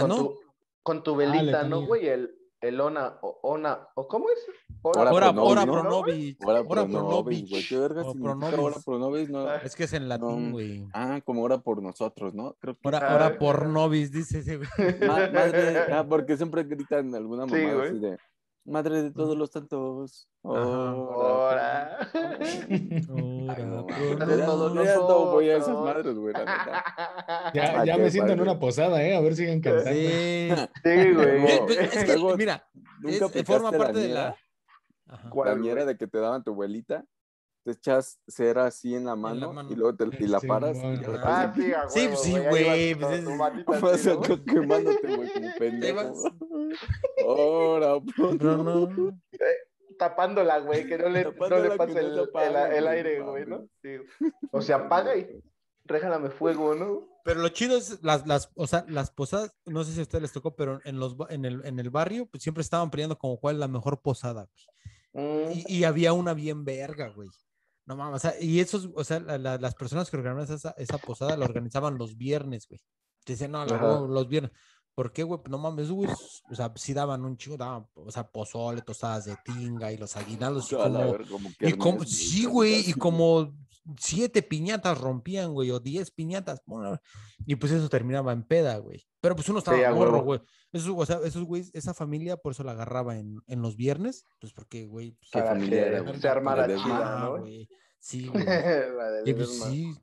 Speaker 3: con
Speaker 2: ¿no?
Speaker 3: Tu, con tu velita, ¿no,
Speaker 4: letanía.
Speaker 3: güey? El, el ona, o- ona, ¿o cómo es?
Speaker 1: Ora
Speaker 2: Ora, ora
Speaker 1: nobis,
Speaker 2: pro
Speaker 1: ¿no?
Speaker 2: nobis.
Speaker 1: Hora
Speaker 2: Ora
Speaker 1: pro
Speaker 2: pro
Speaker 1: nobis, güey.
Speaker 2: nobis.
Speaker 1: ¿Qué verga significa? No.
Speaker 3: Ah.
Speaker 2: Es que es en latín,
Speaker 1: No.
Speaker 2: güey.
Speaker 1: Ah, como hora por nosotros, ¿no? Creo que.
Speaker 2: Ora,
Speaker 3: Ah.
Speaker 2: ora por nobis, dice ese güey.
Speaker 1: Ma- madre, ah, porque siempre gritan alguna
Speaker 3: Sí,
Speaker 1: mamada así de Madre de todos los santos.
Speaker 2: Ajá.
Speaker 3: Ora.
Speaker 1: Ay,
Speaker 2: Ora
Speaker 1: no, voy a esas madres, güey.
Speaker 4: Ya, me siento en una posada, ¿eh? A ver si siguen cantando.
Speaker 2: Sí.
Speaker 3: Sí, güey.
Speaker 1: Luego-
Speaker 2: Pues, es que, mira,
Speaker 1: ¿Nunca
Speaker 2: es-
Speaker 1: aplicaste
Speaker 2: forma
Speaker 1: la
Speaker 2: parte de la... Ajá.
Speaker 3: ¿Cuál,
Speaker 1: La ñera de que te daban tu abuelita, te echas cera así en la mano,
Speaker 2: mano.
Speaker 1: y luego te, y la
Speaker 4: Sí,
Speaker 1: paras y
Speaker 4: bueno.
Speaker 1: ya la
Speaker 2: Ah.
Speaker 3: Ah, sí, a
Speaker 2: Sí,
Speaker 3: huevo,
Speaker 2: sí, güey,
Speaker 3: vas con
Speaker 2: pues
Speaker 1: Vas
Speaker 3: ¿no, güey?
Speaker 1: quemándote, güey, como pendejo. Ahora,
Speaker 2: Pero no.
Speaker 3: Tapándola, güey, que no le, no le pase
Speaker 1: no
Speaker 3: el,
Speaker 1: güey,
Speaker 3: aire,
Speaker 1: no
Speaker 3: güey, ¿no? Sí. O se apaga y regálame fuego, ¿no?
Speaker 2: Pero lo chido es las, las, o sea, las posadas, no sé si a ustedes les tocó, pero en, los, en, el, en el barrio pues, siempre estaban peleando como cuál es la mejor posada. güey.
Speaker 3: Mm,
Speaker 2: Y, y había una bien verga, güey. No mames, o sea, y esos, o sea, la- la- las personas que organizaban esa, esa posada la organizaban los viernes, güey. Decían, no, la los viernes. ¿Por qué, güey? No mames, güey. O sea, sí daban un chingo, daban, o sea, pozole, tostadas de tinga y los aguinaldos. Y como, y como, sí, güey, y como siete piñatas rompían, güey, o diez piñatas. bueno, y pues eso terminaba en peda, güey. Pero pues uno estaba morro,
Speaker 3: huevo.
Speaker 2: güey. Eso, o sea, esos güeyes, esa familia por eso la agarraba en, en los viernes, pues porque, güey. pues,
Speaker 1: ¿Qué familia era, güey?
Speaker 3: se armara
Speaker 1: ¿La de
Speaker 3: chida,
Speaker 2: güey. Sí, güey.
Speaker 3: La de
Speaker 2: Y pues sí.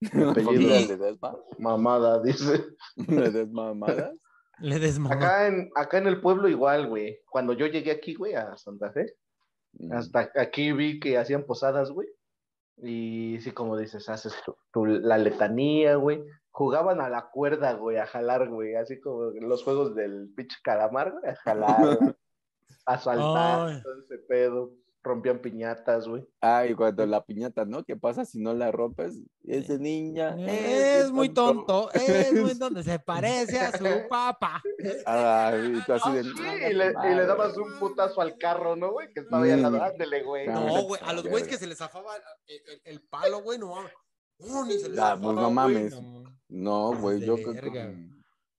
Speaker 3: Mamada, dice.
Speaker 1: ¿Ledesma mamadas?
Speaker 2: Le desmamó.
Speaker 3: Acá en, acá en el pueblo igual, güey. Cuando yo llegué aquí, güey, a Santa Fe,
Speaker 1: Mm.
Speaker 3: hasta aquí vi que hacían posadas, güey. Y sí, como dices, haces tu, tu- la letanía, güey. Jugaban a la cuerda, güey, a jalar, güey. Así como los juegos del pinche calamar, güey, a jalar, a saltar,
Speaker 2: Ay.
Speaker 3: todo ese pedo. Rompían piñatas, güey.
Speaker 1: Ay, cuando la piñata, ¿no? ¿Qué pasa si no la rompes? Ese niña
Speaker 2: Es muy tonto, es muy tonto, se parece a su papá.
Speaker 1: Ay, y tú así de,
Speaker 3: Ah, Sí, y, le, y le dabas un putazo al carro, ¿no, güey? Que estaba ahí al lado,
Speaker 1: Mm.
Speaker 3: ándele, güey.
Speaker 1: No,
Speaker 2: No, güey, a los güeyes que se les zafaba el, el- el palo, güey, no mames. Uh, ni se les
Speaker 1: Ah, pues, no mames.
Speaker 2: no.
Speaker 1: No, güey, yo creo que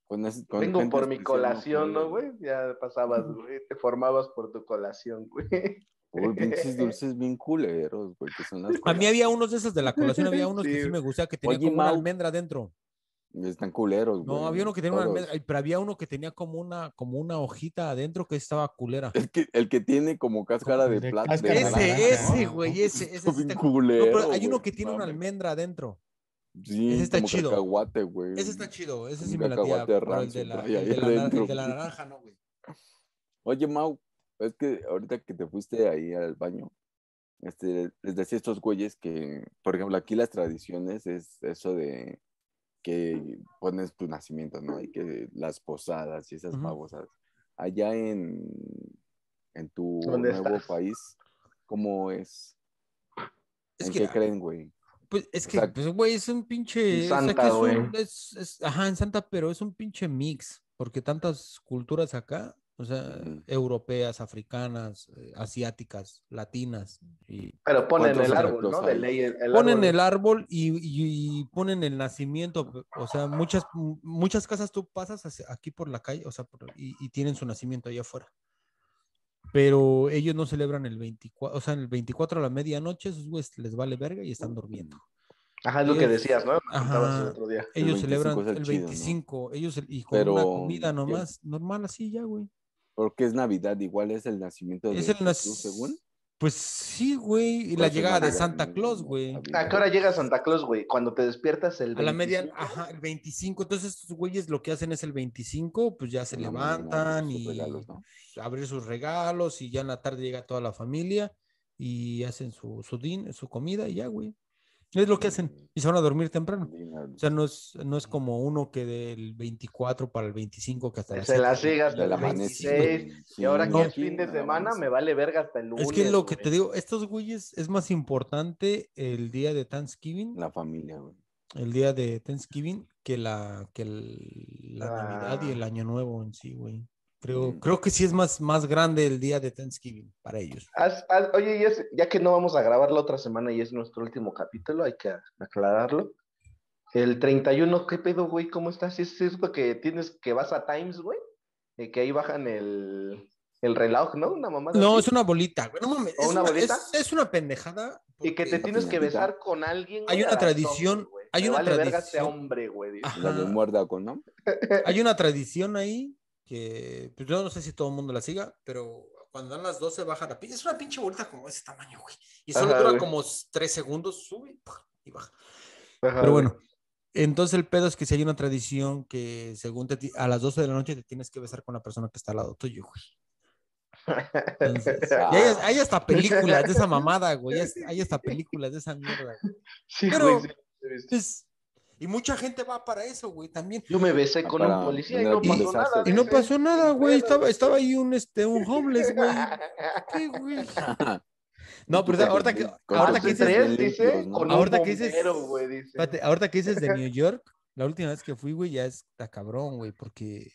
Speaker 1: con ese- con
Speaker 3: Vengo por mi
Speaker 1: no
Speaker 3: colación, ¿no, güey? Ya pasabas, güey. Te formabas por tu colación, güey.
Speaker 1: Uy, pinches dulces bien culeros, güey, que son las
Speaker 2: A mí había unos de esos de la colación, había unos que
Speaker 3: Sí.
Speaker 2: me gustaba que tenía
Speaker 1: Oye,
Speaker 2: como una almendra dentro.
Speaker 1: Están culeros, güey.
Speaker 2: No, había uno que tenía una
Speaker 1: todos.
Speaker 2: almendra, pero había uno que tenía como una, como una hojita adentro que estaba culera.
Speaker 1: El que, el que tiene como cáscara de
Speaker 4: De
Speaker 1: plata.
Speaker 4: cáscara
Speaker 2: Ese, ese, güey, ese, ese
Speaker 1: Está
Speaker 2: sí
Speaker 1: bien
Speaker 2: está-
Speaker 1: culero.
Speaker 2: No, pero hay uno que tiene una almendra adentro.
Speaker 1: Sí,
Speaker 2: ese está
Speaker 1: como
Speaker 2: chido.
Speaker 1: cacahuate, güey.
Speaker 2: Ese está chido, ese
Speaker 1: Un
Speaker 2: sí me la tía,
Speaker 1: cacahuate
Speaker 2: pero el de
Speaker 1: rancio
Speaker 2: la,
Speaker 1: trae
Speaker 2: el de la nar-
Speaker 1: adentro.
Speaker 2: el de la naranja, no, güey.
Speaker 1: Oye, Mau, es que ahorita que te fuiste ahí al baño, este, les decía a estos güeyes que, por ejemplo, aquí las tradiciones es eso de que pones tu nacimiento, ¿no? Y que las posadas y esas
Speaker 2: Ujú.
Speaker 1: babosas. Allá en, en tu
Speaker 3: ¿Dónde
Speaker 1: nuevo
Speaker 3: estás?
Speaker 1: país, ¿cómo es?
Speaker 2: Es
Speaker 1: ¿En
Speaker 2: que,
Speaker 1: qué creen, güey?
Speaker 2: pues, es
Speaker 1: o
Speaker 2: que,
Speaker 1: sea,
Speaker 2: pues, güey, es un pinche.
Speaker 3: En
Speaker 2: o sea,
Speaker 3: Santa,
Speaker 2: que es un- es- es- ajá, en Santa, pero es un pinche mix, porque tantas culturas acá, o sea, europeas, africanas, eh, asiáticas, latinas, y
Speaker 3: Pero ponen
Speaker 1: ¿Cuántos
Speaker 3: el árbol, ¿no?
Speaker 1: hay?
Speaker 3: De ley, el, el
Speaker 2: ponen
Speaker 3: árbol.
Speaker 2: el árbol y, y- y ponen el nacimiento. O sea, muchas, muchas casas tú pasas hacia- aquí por la calle, o sea, por- y, y tienen su nacimiento allá afuera. Pero ellos no celebran el 24, o sea, el 24 a la medianoche, esos güeyes les vale verga y están durmiendo.
Speaker 3: Ajá, es lo que decías, ¿no? El
Speaker 2: Ajá.
Speaker 3: otro día.
Speaker 1: El
Speaker 2: Ellos
Speaker 1: 25
Speaker 2: celebran
Speaker 1: el
Speaker 2: el
Speaker 1: chido, ¿no?
Speaker 2: 25, ellos el- y con
Speaker 1: Pero,
Speaker 2: una comida nomás, normal así ya, güey.
Speaker 1: Porque es Navidad, igual es el nacimiento de
Speaker 2: Es el nac-
Speaker 1: Jesús, según.
Speaker 2: Pues sí, güey, y la
Speaker 1: Pues es
Speaker 2: llegada de Santa. Claus, güey.
Speaker 3: ¿A qué hora llega Santa Claus, güey? Cuando te despiertas el
Speaker 2: A la media,
Speaker 3: 25.
Speaker 2: ajá, el 25. Entonces, estos güeyes lo que hacen es el 25, pues ya se levantan y
Speaker 1: regalos,
Speaker 2: sus regalos y ya en la tarde llega toda la familia y hacen su, su, din- su comida y ya, güey. Es lo que hacen y se van a dormir temprano. O sea, no es, no es como uno que del 24 para el 25 que hasta las
Speaker 3: Se la
Speaker 2: siete.
Speaker 3: sigue hasta el
Speaker 1: la
Speaker 3: 26. Y ahora que es fin de semana, me vale verga hasta el lunes.
Speaker 2: Es que lo que
Speaker 3: güey.
Speaker 2: te digo, estos güeyes es más importante el día de Thanksgiving,
Speaker 1: La familia, güey.
Speaker 2: el día de Thanksgiving que la, que el- la Navidad y
Speaker 3: Ah.
Speaker 2: el Año Nuevo en sí, güey. Creo, creo que sí es más, más grande el día de Thanksgiving para ellos.
Speaker 3: Oye, ya que no vamos a grabar la otra semana y es nuestro último capítulo, hay que aclararlo. El 31, ¿qué pedo, güey? ¿Cómo estás? ¿Es cierto que tienes que vas a Times, güey? Eh, que ahí bajan el, el reloj, ¿no? Una mamada.
Speaker 2: No,
Speaker 3: así.
Speaker 2: es una bolita, güey. No mames.
Speaker 3: ¿O
Speaker 2: es
Speaker 3: una
Speaker 2: una,
Speaker 3: bolita?
Speaker 2: es- es una pendejada.
Speaker 3: Y que te tienes que besar con alguien.
Speaker 2: Hay una tradición,
Speaker 3: 12, güey.
Speaker 2: hay
Speaker 3: Me
Speaker 2: una
Speaker 3: vale verga sea
Speaker 2: tradición.
Speaker 3: hombre, güey.
Speaker 1: La de muerda con, ¿no?
Speaker 2: Hay una tradición ahí que pues yo no sé si todo el mundo la siga, pero cuando dan las 12 baja la pinche. Es una pinche bolita como ese tamaño, güey. Y solo
Speaker 3: Ajá,
Speaker 2: dura
Speaker 3: güey.
Speaker 2: como 3 segundos, sube y baja.
Speaker 3: Ajá,
Speaker 2: Pero
Speaker 3: güey.
Speaker 2: bueno, entonces el pedo es que si hay una tradición que según te a las 12 de la noche te tienes que besar con la persona que está al lado tuyo, güey. Entonces, y hay, hay hasta películas de esa mamada, güey. Hay, hay hasta películas de esa mierda. güey.
Speaker 3: Sí,
Speaker 2: Pero-
Speaker 3: güey, sí, sí, sí.
Speaker 2: Y mucha gente va para eso, güey, también.
Speaker 3: Yo me besé
Speaker 1: Ah,
Speaker 3: con
Speaker 1: para
Speaker 3: un policía y no pasó nada.
Speaker 2: Y no pasó nada, güey. Estaba, estaba ahí un, este, un homeless, güey. ¿Qué, güey? No, pero ahorita que, ahorita que dices,
Speaker 3: dice, con
Speaker 2: Ahorita que dices-
Speaker 3: bombero, güey, dice.
Speaker 2: espérate, ahorita que dices de New York, la última vez que fui, güey, ya está cabrón, güey, porque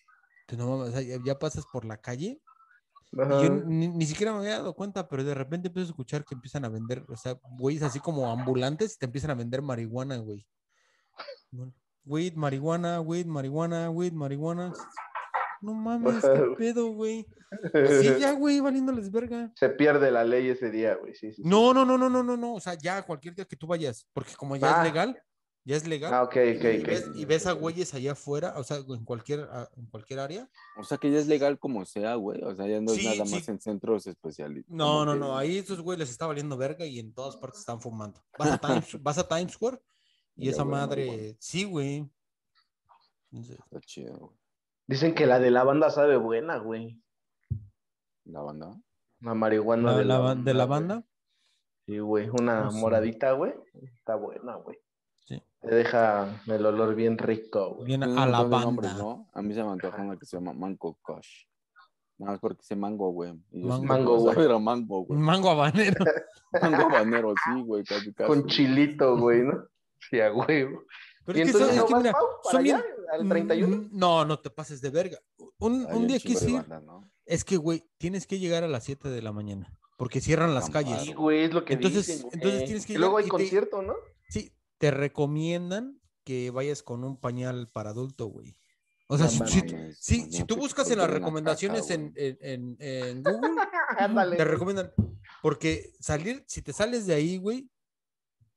Speaker 2: pues, no mames, o sea, ya, ya pasas por la calle y yo ni, ni siquiera me había dado cuenta, pero de repente empiezo a escuchar que empiezan a vender, o sea, güeyes así como ambulantes, te empiezan a vender marihuana, güey. Bueno, Weed, marihuana, weed, marihuana, weed, marihuana. No mames, qué pedo, güey. Así ya, güey, valiéndoles verga.
Speaker 3: Se pierde la ley ese día, güey. Sí, sí, sí.
Speaker 2: No, no, no, no, no, no, no. O sea, ya cualquier día que tú vayas, porque como ya
Speaker 3: Ah.
Speaker 2: es legal, ya es legal.
Speaker 3: Ah, ok, ok,
Speaker 2: y,
Speaker 3: ok.
Speaker 2: ves, y ves a güeyes allá afuera, o sea, en cualquier, a- en cualquier área.
Speaker 1: O sea que ya es legal como sea, güey. O sea, ya no es
Speaker 2: Sí,
Speaker 1: nada
Speaker 2: sí.
Speaker 1: más en centros especializados.
Speaker 2: No, no, no. Ahí esos güeyes les está valiendo verga y en todas partes están fumando. Vas a Times, vas a Times Square y esa madre, sí, güey.
Speaker 1: Está chido, güey.
Speaker 3: Dicen que la de la banda sabe buena, güey.
Speaker 1: La banda.
Speaker 3: La marihuana
Speaker 2: la-
Speaker 3: de,
Speaker 2: la
Speaker 3: la
Speaker 2: ban- de la
Speaker 3: güey.
Speaker 2: banda,
Speaker 3: Sí, güey. Una
Speaker 2: No sé.
Speaker 3: moradita, güey. Está buena, güey.
Speaker 2: Sí.
Speaker 3: Te deja el olor bien rico, güey.
Speaker 1: Tiene
Speaker 2: a la banda.
Speaker 1: nombres, ¿no? A mí se me antoja una que se llama Manco Kosh. No, es porque ese mango, güey.
Speaker 2: Mango,
Speaker 3: güey.
Speaker 1: Era mango, güey.
Speaker 2: mango habanero.
Speaker 1: Mango habanero, sí, güey, casi, casi.
Speaker 3: Con chilito, güey, ¿no? Sí, a huevo.
Speaker 2: Pero
Speaker 3: y
Speaker 2: es que,
Speaker 3: entonces
Speaker 2: es que mira, son bien-
Speaker 3: allá, al 31.
Speaker 2: Mm, No, no te pases de verga. Un, día
Speaker 1: banda, ¿no?
Speaker 2: es que, güey, tienes que llegar a las 7 de la mañana, porque cierran las calles.
Speaker 3: Sí, güey, es lo que
Speaker 2: Entonces-
Speaker 3: dicen, güey.
Speaker 2: entonces tienes que
Speaker 3: Y luego hay
Speaker 2: y te-
Speaker 3: concierto, ¿no?
Speaker 2: Sí, te recomiendan que vayas con un pañal para adulto, güey. O sea, si, si sí, si tú buscas en las recomendaciones en, en, en- en Google, te recomiendan, porque salir, si te sales de ahí, güey,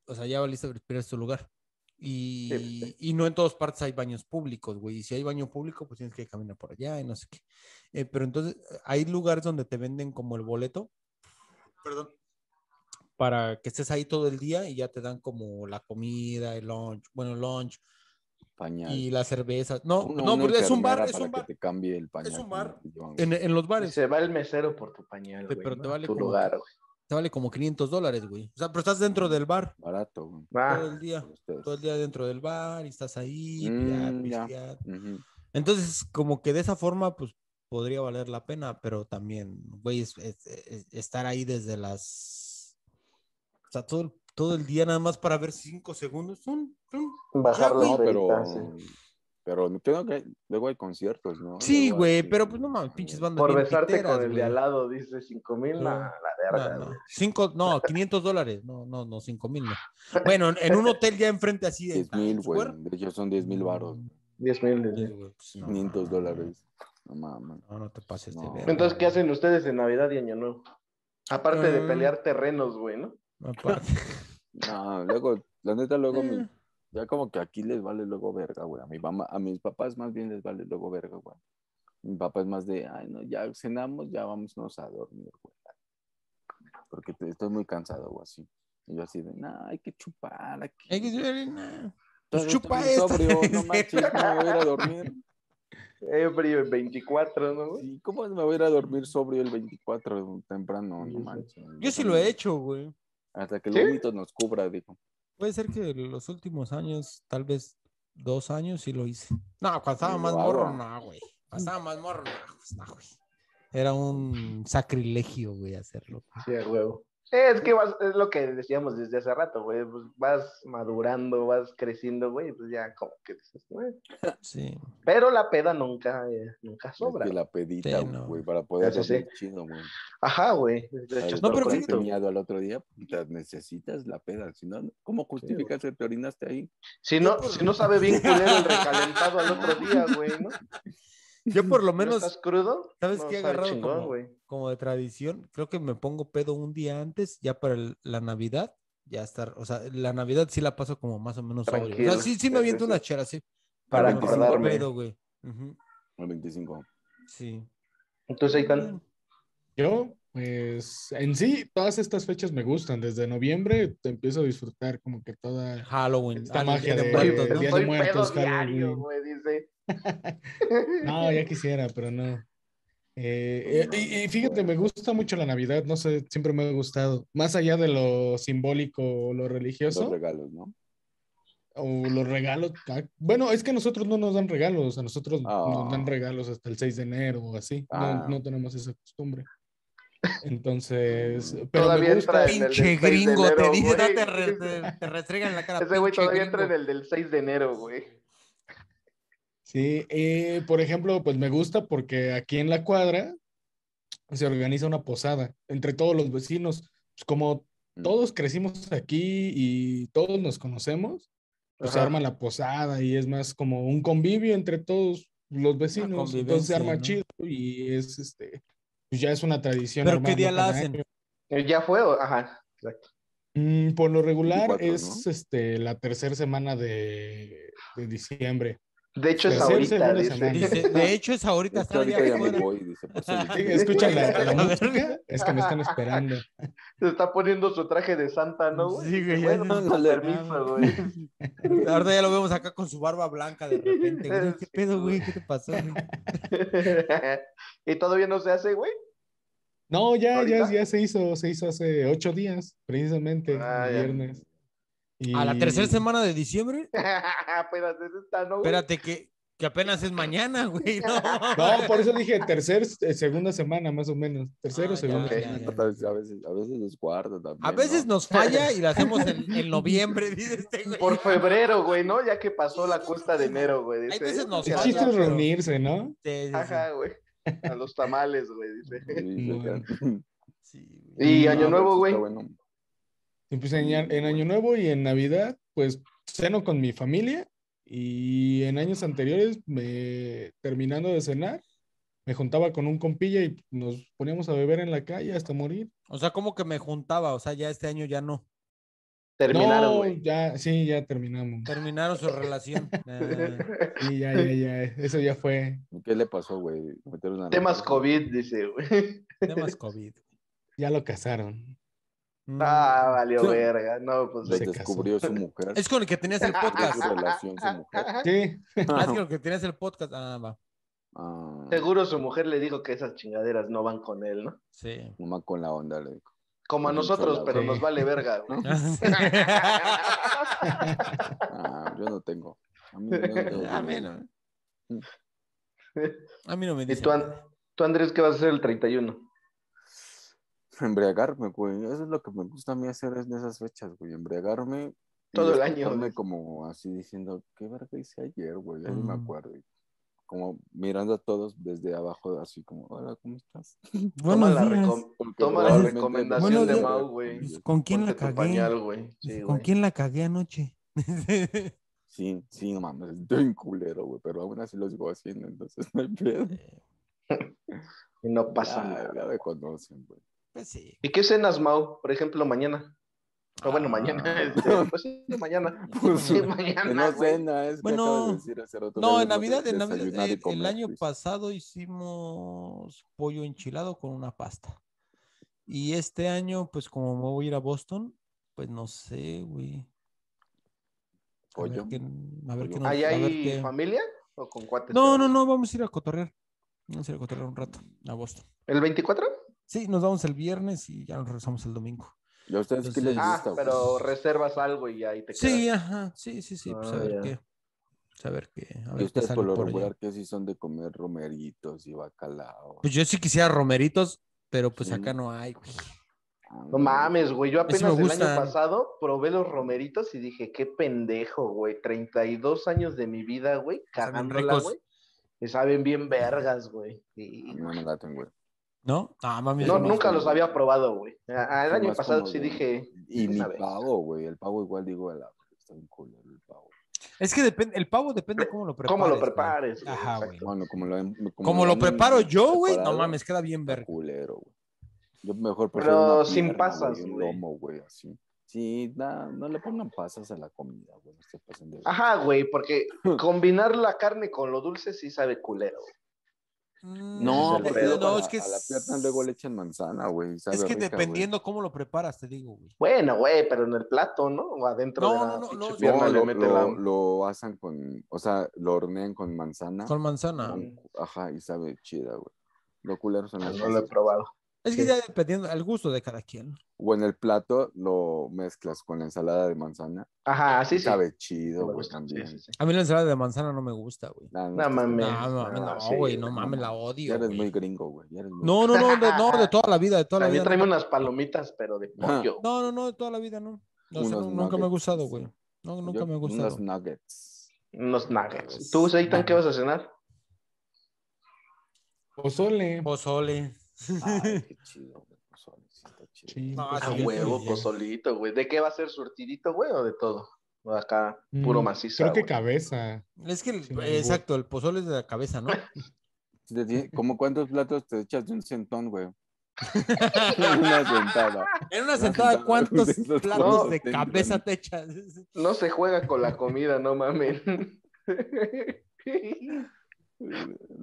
Speaker 2: o sea, ya valiste, pierdes tu lugar. Y,
Speaker 3: Sí, sí.
Speaker 2: y no en todas partes hay baños públicos, güey. Y si hay baño público, pues tienes que caminar por allá y no sé qué. Eh, pero entonces, hay lugares donde te venden como el boleto, perdón, para que estés ahí todo el día y ya te dan como la comida, el lunch, bueno, el lunch
Speaker 1: Pañal.
Speaker 2: y la cerveza. No,
Speaker 1: Una-
Speaker 2: no, porque es un bar, es
Speaker 1: para
Speaker 2: un
Speaker 1: que
Speaker 2: bar.
Speaker 1: te cambie el pañal.
Speaker 2: un
Speaker 1: que
Speaker 2: bar. En, en los
Speaker 3: Y
Speaker 2: bares
Speaker 3: se va el mesero por tu pañal,
Speaker 2: Sí,
Speaker 3: güey.
Speaker 2: pero te vale
Speaker 3: tu
Speaker 2: como-
Speaker 3: lugar, güey.
Speaker 2: Te vale como 500 dólares, güey. O sea, pero estás dentro del bar
Speaker 1: Barato, güey.
Speaker 2: Todo el día.
Speaker 1: ustedes.
Speaker 2: Todo el día dentro del bar y estás ahí,
Speaker 1: Mm, ya.
Speaker 2: pistear.
Speaker 1: Ujú.
Speaker 2: Entonces, como que de esa forma, pues podría valer la pena, pero también, güey, es- es- es- estar ahí desde las. O sea, todo, todo el día nada más para ver cinco segundos. tum, tum.
Speaker 3: bajar las
Speaker 1: No, pero.
Speaker 3: sí.
Speaker 1: Pero tengo que. Luego hay conciertos, ¿no?
Speaker 2: Sí, güey, pero pues no mames, pinches bandas.
Speaker 3: Por besarte
Speaker 2: piteras,
Speaker 3: con el de
Speaker 2: güey.
Speaker 3: al lado, dice 5 mil, nah, la
Speaker 2: No,
Speaker 3: verga,
Speaker 2: no.
Speaker 3: güey.
Speaker 2: Cinco, no, 500 dólares. No, no, no, cinco mil no. Bueno, en- en un hotel ya enfrente así. en
Speaker 1: 10 mil,
Speaker 2: Times
Speaker 1: güey. De hecho, son 10 mil baros.
Speaker 3: 10 mil.
Speaker 2: Sí, pues, no,
Speaker 1: 500
Speaker 2: no, no,
Speaker 1: dólares. No mames.
Speaker 2: No, no te pases de
Speaker 1: No.
Speaker 2: verga,
Speaker 3: Entonces, ¿qué hacen ustedes en Navidad y Año Nuevo? Aparte de
Speaker 2: Ah.
Speaker 3: pelear terrenos, güey, ¿no?
Speaker 2: Aparte.
Speaker 1: No, luego, la neta, luego mi-
Speaker 2: Eh.
Speaker 1: Ya como que aquí les vale luego verga, güey. A mi mamá, a mis papás más bien les vale luego verga, güey. Mi papá es más de, ay, no, ya cenamos, ya vámonos a dormir, güey. Porque te- estoy muy cansado, güey, así. Y yo así de, nah, hay que chupar aquí.
Speaker 2: Hay que ser, nah.
Speaker 1: Todavía
Speaker 2: chupa
Speaker 1: sobrio, no manches, ¿cómo me voy a ir a dormir?
Speaker 3: Ebrio 24, ¿no? güey?
Speaker 1: Sí, ¿cómo me voy a ir a dormir sobrio el 24 temprano? No manches.
Speaker 2: Yo sí lo he hecho, güey.
Speaker 1: Hasta que el
Speaker 3: ¿Sí?
Speaker 1: vómito nos cubra, dijo.
Speaker 2: Puede ser que los últimos años, tal vez dos años, sí lo hice. No, cuando estaba más morro, no, güey. Cuando estaba más morro, no, pues, no, güey. Era un sacrilegio, güey, hacerlo.
Speaker 3: Sí, huevo. Es que vas, es lo que decíamos desde hace rato, güey. Pues vas madurando, vas creciendo, güey, pues ya como que dices, güey.
Speaker 2: Sí.
Speaker 3: Pero la peda nunca, eh, nunca sobra.
Speaker 1: Es que la pedita,
Speaker 2: Sí, no.
Speaker 1: güey, para poder
Speaker 3: Eso sí.
Speaker 1: chido, güey.
Speaker 3: Ajá, güey. De hecho,
Speaker 2: No, pero
Speaker 1: al otro día, puta, necesitas la peda. Si no, ¿cómo justificas que te orinaste ahí?
Speaker 3: Si no, si no sabe bien culero el recalentado al otro día, güey, ¿no?
Speaker 2: Yo por lo
Speaker 3: ¿No
Speaker 2: menos,
Speaker 3: estás crudo?
Speaker 2: ¿sabes
Speaker 3: No
Speaker 2: qué he agarrado
Speaker 3: chingón,
Speaker 2: como-
Speaker 3: güey.
Speaker 2: como de tradición, creo que me pongo pedo un día antes, ya para el- la Navidad, ya estar, o sea, la Navidad sí la paso como más o menos sobrio. O sea, sí, sí me aviento una chera, sí.
Speaker 3: Para
Speaker 2: pero me pongo
Speaker 3: acordarme.
Speaker 2: pedo, güey. Ujú,
Speaker 1: El 25.
Speaker 2: Sí.
Speaker 3: Entonces, Aitan,
Speaker 4: Yo, pues, en sí, todas estas fechas me gustan. Desde noviembre te empiezo a disfrutar como que toda
Speaker 2: Halloween,
Speaker 4: Esta magia
Speaker 2: de
Speaker 4: de-
Speaker 2: Muertos, ¿no?
Speaker 4: Día de Muertos,
Speaker 3: diario, dice.
Speaker 4: No, ya quisiera, pero no. Eh, y, y fíjate, me gusta mucho la Navidad, no sé, siempre me ha gustado. Más allá de lo simbólico o lo
Speaker 1: Los
Speaker 4: religioso,
Speaker 1: regalos, ¿no?
Speaker 4: o los regalos. ah, Bueno, es que a nosotros no nos dan regalos, a nosotros nos dan
Speaker 1: Ah.
Speaker 4: regalos hasta el 6 de enero o así. No,
Speaker 1: Ah.
Speaker 4: no tenemos esa costumbre. Entonces, pero
Speaker 3: Todavía
Speaker 4: me gusta.
Speaker 3: entra en el
Speaker 2: Pinche
Speaker 3: del 6 de
Speaker 2: gringo, te
Speaker 3: enero,
Speaker 2: dice,
Speaker 3: güey.
Speaker 2: no te, re- te, te restregan la cara.
Speaker 3: Ese güey todavía entra en
Speaker 2: gringo.
Speaker 3: el del 6 de enero, güey.
Speaker 4: Sí, eh, por ejemplo, pues me gusta porque aquí en la cuadra se organiza una posada entre todos los vecinos. Pues como
Speaker 1: Mm.
Speaker 4: todos crecimos aquí y todos nos conocemos, pues se
Speaker 3: Ajá.
Speaker 4: arma la posada y es más como un convivio entre todos los vecinos. Entonces se arma
Speaker 2: convivencia,
Speaker 4: chido y es este, pues ya es una tradición.
Speaker 2: ¿Pero qué día la hacen?
Speaker 4: año.
Speaker 3: Eh, ¿Ya fue? Ajá, exacto.
Speaker 4: Mm, por lo regular
Speaker 1: 24,
Speaker 4: es este, la tercera semana de, de diciembre.
Speaker 3: De hecho, es ahorita, dice.
Speaker 2: de hecho, es ahorita está
Speaker 1: ahorita ya me voy, dice. pues,
Speaker 4: Sí,
Speaker 1: ahorita-
Speaker 4: escuchan la, la música, es que me están esperando.
Speaker 3: Se está poniendo su traje de santa, ¿no, güey?
Speaker 2: Sí, güey, ya
Speaker 3: Bueno,
Speaker 2: se-
Speaker 3: con permiso, güey.
Speaker 2: Ahorita ya lo vemos acá con su barba blanca de repente. güey. ¿Qué pedo, güey? ¿Qué te pasó? güey?
Speaker 3: ¿Y todavía no se hace, güey?
Speaker 4: No, ya, ya,
Speaker 3: ¿Ahorita?
Speaker 4: ya se hizo, se hizo hace ocho días, precisamente,
Speaker 3: Ah,
Speaker 4: el
Speaker 3: ya.
Speaker 4: viernes. Y-
Speaker 2: A la tercera semana de diciembre,
Speaker 3: Espérate, esta, ¿no, güey?
Speaker 2: espérate que, Que apenas es mañana, güey. No,
Speaker 4: No, por eso dije tercer, eh, segunda semana más o menos. Tercero,
Speaker 2: Ah,
Speaker 4: segunda
Speaker 2: ya,
Speaker 1: A veces, a veces, a veces los guardo también.
Speaker 2: A veces
Speaker 1: ¿no?
Speaker 2: nos falla y la hacemos en, en noviembre, dice este güey.
Speaker 3: Por febrero, güey, ¿no? Ya que pasó la cuesta de enero, güey.
Speaker 2: Hay
Speaker 3: dice,
Speaker 2: veces nos
Speaker 4: El
Speaker 3: "Ya,
Speaker 4: chiste es reunirse, ¿no?
Speaker 2: Sí, sí, sí.
Speaker 3: Ajá, güey. A los tamales, güey, dice.
Speaker 1: Sí.
Speaker 3: Y Año
Speaker 1: pero
Speaker 3: Nuevo, güey.
Speaker 1: bueno.
Speaker 4: Y pues en, Año Nuevo y en Navidad, pues ceno con mi familia. Y en años anteriores, me, terminando de cenar, me juntaba con un compilla y nos poníamos a beber en la calle hasta morir.
Speaker 2: O sea, como que me juntaba, o sea, ya este año ya no.
Speaker 3: Terminaron,
Speaker 4: No,
Speaker 3: güey.
Speaker 4: ya, sí, ya terminamos.
Speaker 2: Terminaron su relación. Ah,
Speaker 4: Sí, ya, ya, ya. Eso ya fue.
Speaker 1: ¿Y ¿Qué le pasó, güey?
Speaker 3: Temas. COVID, dice, güey.
Speaker 2: temas COVID.
Speaker 4: Ya lo casaron.
Speaker 3: Ah, valió
Speaker 2: Sí.
Speaker 3: verga. No, pues.
Speaker 1: Le
Speaker 4: Se
Speaker 1: descubrió su mujer.
Speaker 2: Es con el que tenías el podcast.
Speaker 1: su relación, su mujer.
Speaker 4: Sí,
Speaker 2: Ah, es con el que tenías el podcast. Ah, va.
Speaker 1: Ah,
Speaker 3: Seguro su mujer le dijo que esas chingaderas no van con él, ¿no?
Speaker 2: Sí.
Speaker 1: nomás con la onda, le dijo.
Speaker 3: Como a nosotros, pero nos vale verga, güey.
Speaker 1: Ah, yo no tengo. A mí, no
Speaker 2: A mí no. A mí no me
Speaker 3: ¿Y
Speaker 2: dicen.
Speaker 3: tú, tú, Andrés, qué vas a hacer el 31?
Speaker 1: Embriagarme, güey. Eso es lo que me gusta a mí hacer en esas fechas, güey. Embriagarme.
Speaker 3: Todo el año, güey.
Speaker 1: como así diciendo, ¿qué verga hice ayer, güey? Ya ni me
Speaker 2: Mm.
Speaker 1: acuerdo. Y Como mirando a todos desde abajo, así como, hola, ¿cómo estás?
Speaker 3: Toma la, recom- toma la recomendación de. Mau, güey.
Speaker 2: ¿Con quién la
Speaker 3: Ponte
Speaker 2: cagué?
Speaker 3: pañal, güey. Sí,
Speaker 2: ¿Con
Speaker 3: güey.
Speaker 2: quién la cagué anoche?
Speaker 1: Sí, sí, no mames, estoy un culero, güey, pero aún así lo sigo haciendo, entonces no hay pedo.
Speaker 3: Y no pasa
Speaker 1: Ya,
Speaker 3: nada.
Speaker 1: ya me conocen, güey.
Speaker 2: Pues sí.
Speaker 3: ¿Y qué cenas, Mau? Por ejemplo, mañana. O bueno,
Speaker 2: Ah.
Speaker 3: mañana. este, pues sí, mañana.
Speaker 1: Pues,
Speaker 3: Sí,
Speaker 1: que
Speaker 3: mañana,
Speaker 1: no cena, es
Speaker 2: Bueno,
Speaker 1: acabas de decir hace rato,
Speaker 2: No, en Navidad, en Navidad, eh, el
Speaker 1: comer,
Speaker 2: año pasado hicimos pollo enchilado con una pasta. Y este año, pues como me voy a ir a Boston, pues no sé, güey. A ver qué, a ver qué nos-
Speaker 3: ¿Ahí
Speaker 2: a ver
Speaker 3: hay
Speaker 2: qué-
Speaker 3: familia? ¿O con cuates?
Speaker 2: No, no, no, vamos a ir a cotorrear. Vamos a ir a cotorrear un rato a Boston.
Speaker 3: ¿El 24?
Speaker 2: Sí, nos vamos el viernes y ya nos regresamos el domingo.
Speaker 1: ¿Y a ustedes qué les
Speaker 2: Entonces-
Speaker 3: Ah,
Speaker 1: gusta, güey?
Speaker 3: pero reservas algo y ahí te
Speaker 2: Sí,
Speaker 3: quedas.
Speaker 2: ajá, sí, sí, sí, pues a
Speaker 3: Ah,
Speaker 2: ver
Speaker 3: ya.
Speaker 2: qué. Saber qué. A
Speaker 1: Y
Speaker 2: ver qué
Speaker 1: ustedes por lo regular que sí son de comer romeritos y bacalao.
Speaker 2: Pues yo sí quisiera romeritos, pero pues
Speaker 1: Sí.
Speaker 2: acá no hay, güey.
Speaker 1: Ah,
Speaker 3: No mames, güey. Yo apenas
Speaker 2: me
Speaker 3: el año pasado probé los romeritos y dije, qué pendejo, güey. 32 años de mi vida, güey, cagándola, güey. Y saben bien vergas, güey. Y-
Speaker 1: No me laten, güey.
Speaker 2: ¿No? No, mami.
Speaker 3: No, nunca
Speaker 1: como-
Speaker 3: los había probado, güey. El año pasado
Speaker 1: como
Speaker 3: sí
Speaker 1: de-
Speaker 3: dije.
Speaker 1: Y
Speaker 3: vez.
Speaker 1: pavo, güey. El pavo igual digo, a la está bien culero el pavo.
Speaker 2: Es que depende, el pavo depende cómo lo prepares.
Speaker 3: ¿Cómo lo prepares? güey?
Speaker 2: Ajá, güey.
Speaker 1: Bueno, como lo,
Speaker 2: Como lo
Speaker 1: han
Speaker 2: preparo yo, güey, no mames, queda bien verga.
Speaker 1: culero, güey. Yo mejor
Speaker 3: Pero
Speaker 1: prefiero una
Speaker 3: sin
Speaker 1: pierna,
Speaker 3: pasas,
Speaker 1: güey, un
Speaker 3: güey.
Speaker 1: lomo, güey, así. Sí, na- no le pongan pasas a la comida, güey. No se pasen de
Speaker 3: Ajá, güey, porque combinar la carne con lo dulce sí sabe culero. güey.
Speaker 2: Mm,
Speaker 1: No, luego
Speaker 2: no,
Speaker 1: a,
Speaker 2: es que
Speaker 1: a la pierna luego le echan manzana, güey.
Speaker 2: Es que
Speaker 1: rica,
Speaker 2: dependiendo cómo lo preparas, te digo, güey.
Speaker 3: Bueno, güey, pero en el plato, ¿no? O adentro
Speaker 2: No,
Speaker 3: de la
Speaker 2: no, no, no,
Speaker 3: pierna
Speaker 1: No,
Speaker 3: le
Speaker 1: lo,
Speaker 3: mete
Speaker 1: lo,
Speaker 3: la...
Speaker 1: lo asan con, o sea, lo hornean con manzana.
Speaker 2: Con manzana.
Speaker 1: con- ajá, y sabe chida, güey. Lo culero son las
Speaker 3: No lo he probado.
Speaker 2: Es que
Speaker 3: Sí.
Speaker 2: ya dependiendo al gusto de cada quien.
Speaker 1: O en el plato lo mezclas con la ensalada de manzana.
Speaker 3: Ajá, sí, sí.
Speaker 1: Sabe chido, güey, también.
Speaker 3: sí, sí, sí.
Speaker 2: A mí la ensalada de manzana no me gusta, güey.
Speaker 3: No
Speaker 1: estás
Speaker 3: mames.
Speaker 2: No, no,
Speaker 3: no,
Speaker 2: no, güey, no
Speaker 3: no,
Speaker 2: mames, la
Speaker 1: Ya
Speaker 2: odio.
Speaker 1: eres
Speaker 2: güey.
Speaker 1: muy gringo, güey. ya eres muy-
Speaker 2: No, no, no, de, no, de toda la vida, de toda la vida.
Speaker 3: tráeme
Speaker 2: nunca-
Speaker 3: unas palomitas, pero de pollo.
Speaker 2: No, no, no, de toda la vida no. No, no, nunca me ha gustado, güey. No, nunca
Speaker 1: Yo-
Speaker 2: me ha gustado.
Speaker 1: Unos nuggets.
Speaker 3: Unos nuggets.
Speaker 1: Nuggets.
Speaker 3: ¿Tú, Seitan, qué vas a cenar?
Speaker 4: Pozole.
Speaker 2: Pozole.
Speaker 1: Ay, qué chido, güey. chido.
Speaker 4: Sí,
Speaker 2: No,
Speaker 3: A huevo, pozolito, güey. ¿De qué va a ser surtidito, güey, o de todo? O acá, puro
Speaker 4: Mm,
Speaker 3: macizo.
Speaker 4: Creo que cabeza.
Speaker 2: Es que, el- exacto, el pozole es de la cabeza, ¿no?
Speaker 1: ¿Cómo cuántos platos te echas de un centón, güey? Una sentada.
Speaker 2: En una
Speaker 1: sentada,
Speaker 2: ¿cuántos
Speaker 1: de
Speaker 2: platos
Speaker 3: no,
Speaker 2: de cabeza te echas?
Speaker 3: No se juega con la comida, no mames.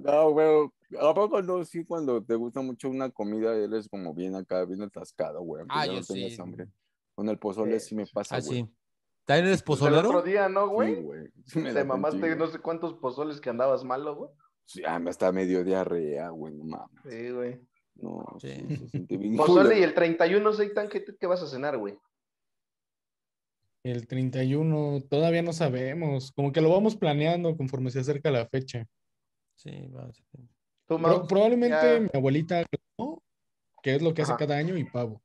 Speaker 1: No, güey. ¿A poco no? Sí, cuando te gusta mucho una comida, eres como bien acá, bien atascado, güey. aunque
Speaker 2: Ah,
Speaker 1: ya
Speaker 2: yo
Speaker 1: no
Speaker 2: sí.
Speaker 1: hambre. Con el pozole sí me pasa,
Speaker 2: Ah,
Speaker 1: güey.
Speaker 2: sí. ¿También eres
Speaker 3: Pues el
Speaker 2: pozolero?
Speaker 3: otro día, ¿no,
Speaker 1: Sí,
Speaker 3: güey?
Speaker 1: güey. Sí me
Speaker 3: Te mamaste no sé cuántos pozoles que andabas malo, güey.
Speaker 1: Sí, ah, me está medio diarrea, güey, no mames.
Speaker 3: Sí, güey.
Speaker 1: No, sí,
Speaker 2: Sí.
Speaker 1: se siente bien
Speaker 3: Pozole y el 31, Seitan, ¿qué, te- qué vas a cenar, güey?
Speaker 4: El 31, todavía no sabemos. Como que lo vamos planeando conforme se acerca la fecha.
Speaker 2: Sí, va.
Speaker 3: Mau,
Speaker 4: probablemente
Speaker 3: ya-
Speaker 4: mi abuelita, ¿no? que es lo que hace cada año, y pavo.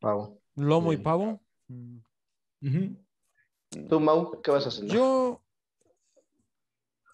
Speaker 3: Pavo.
Speaker 2: Lomo y pavo.
Speaker 4: Ujú.
Speaker 3: Tú, Mau, ¿qué vas a cenar?
Speaker 2: Yo.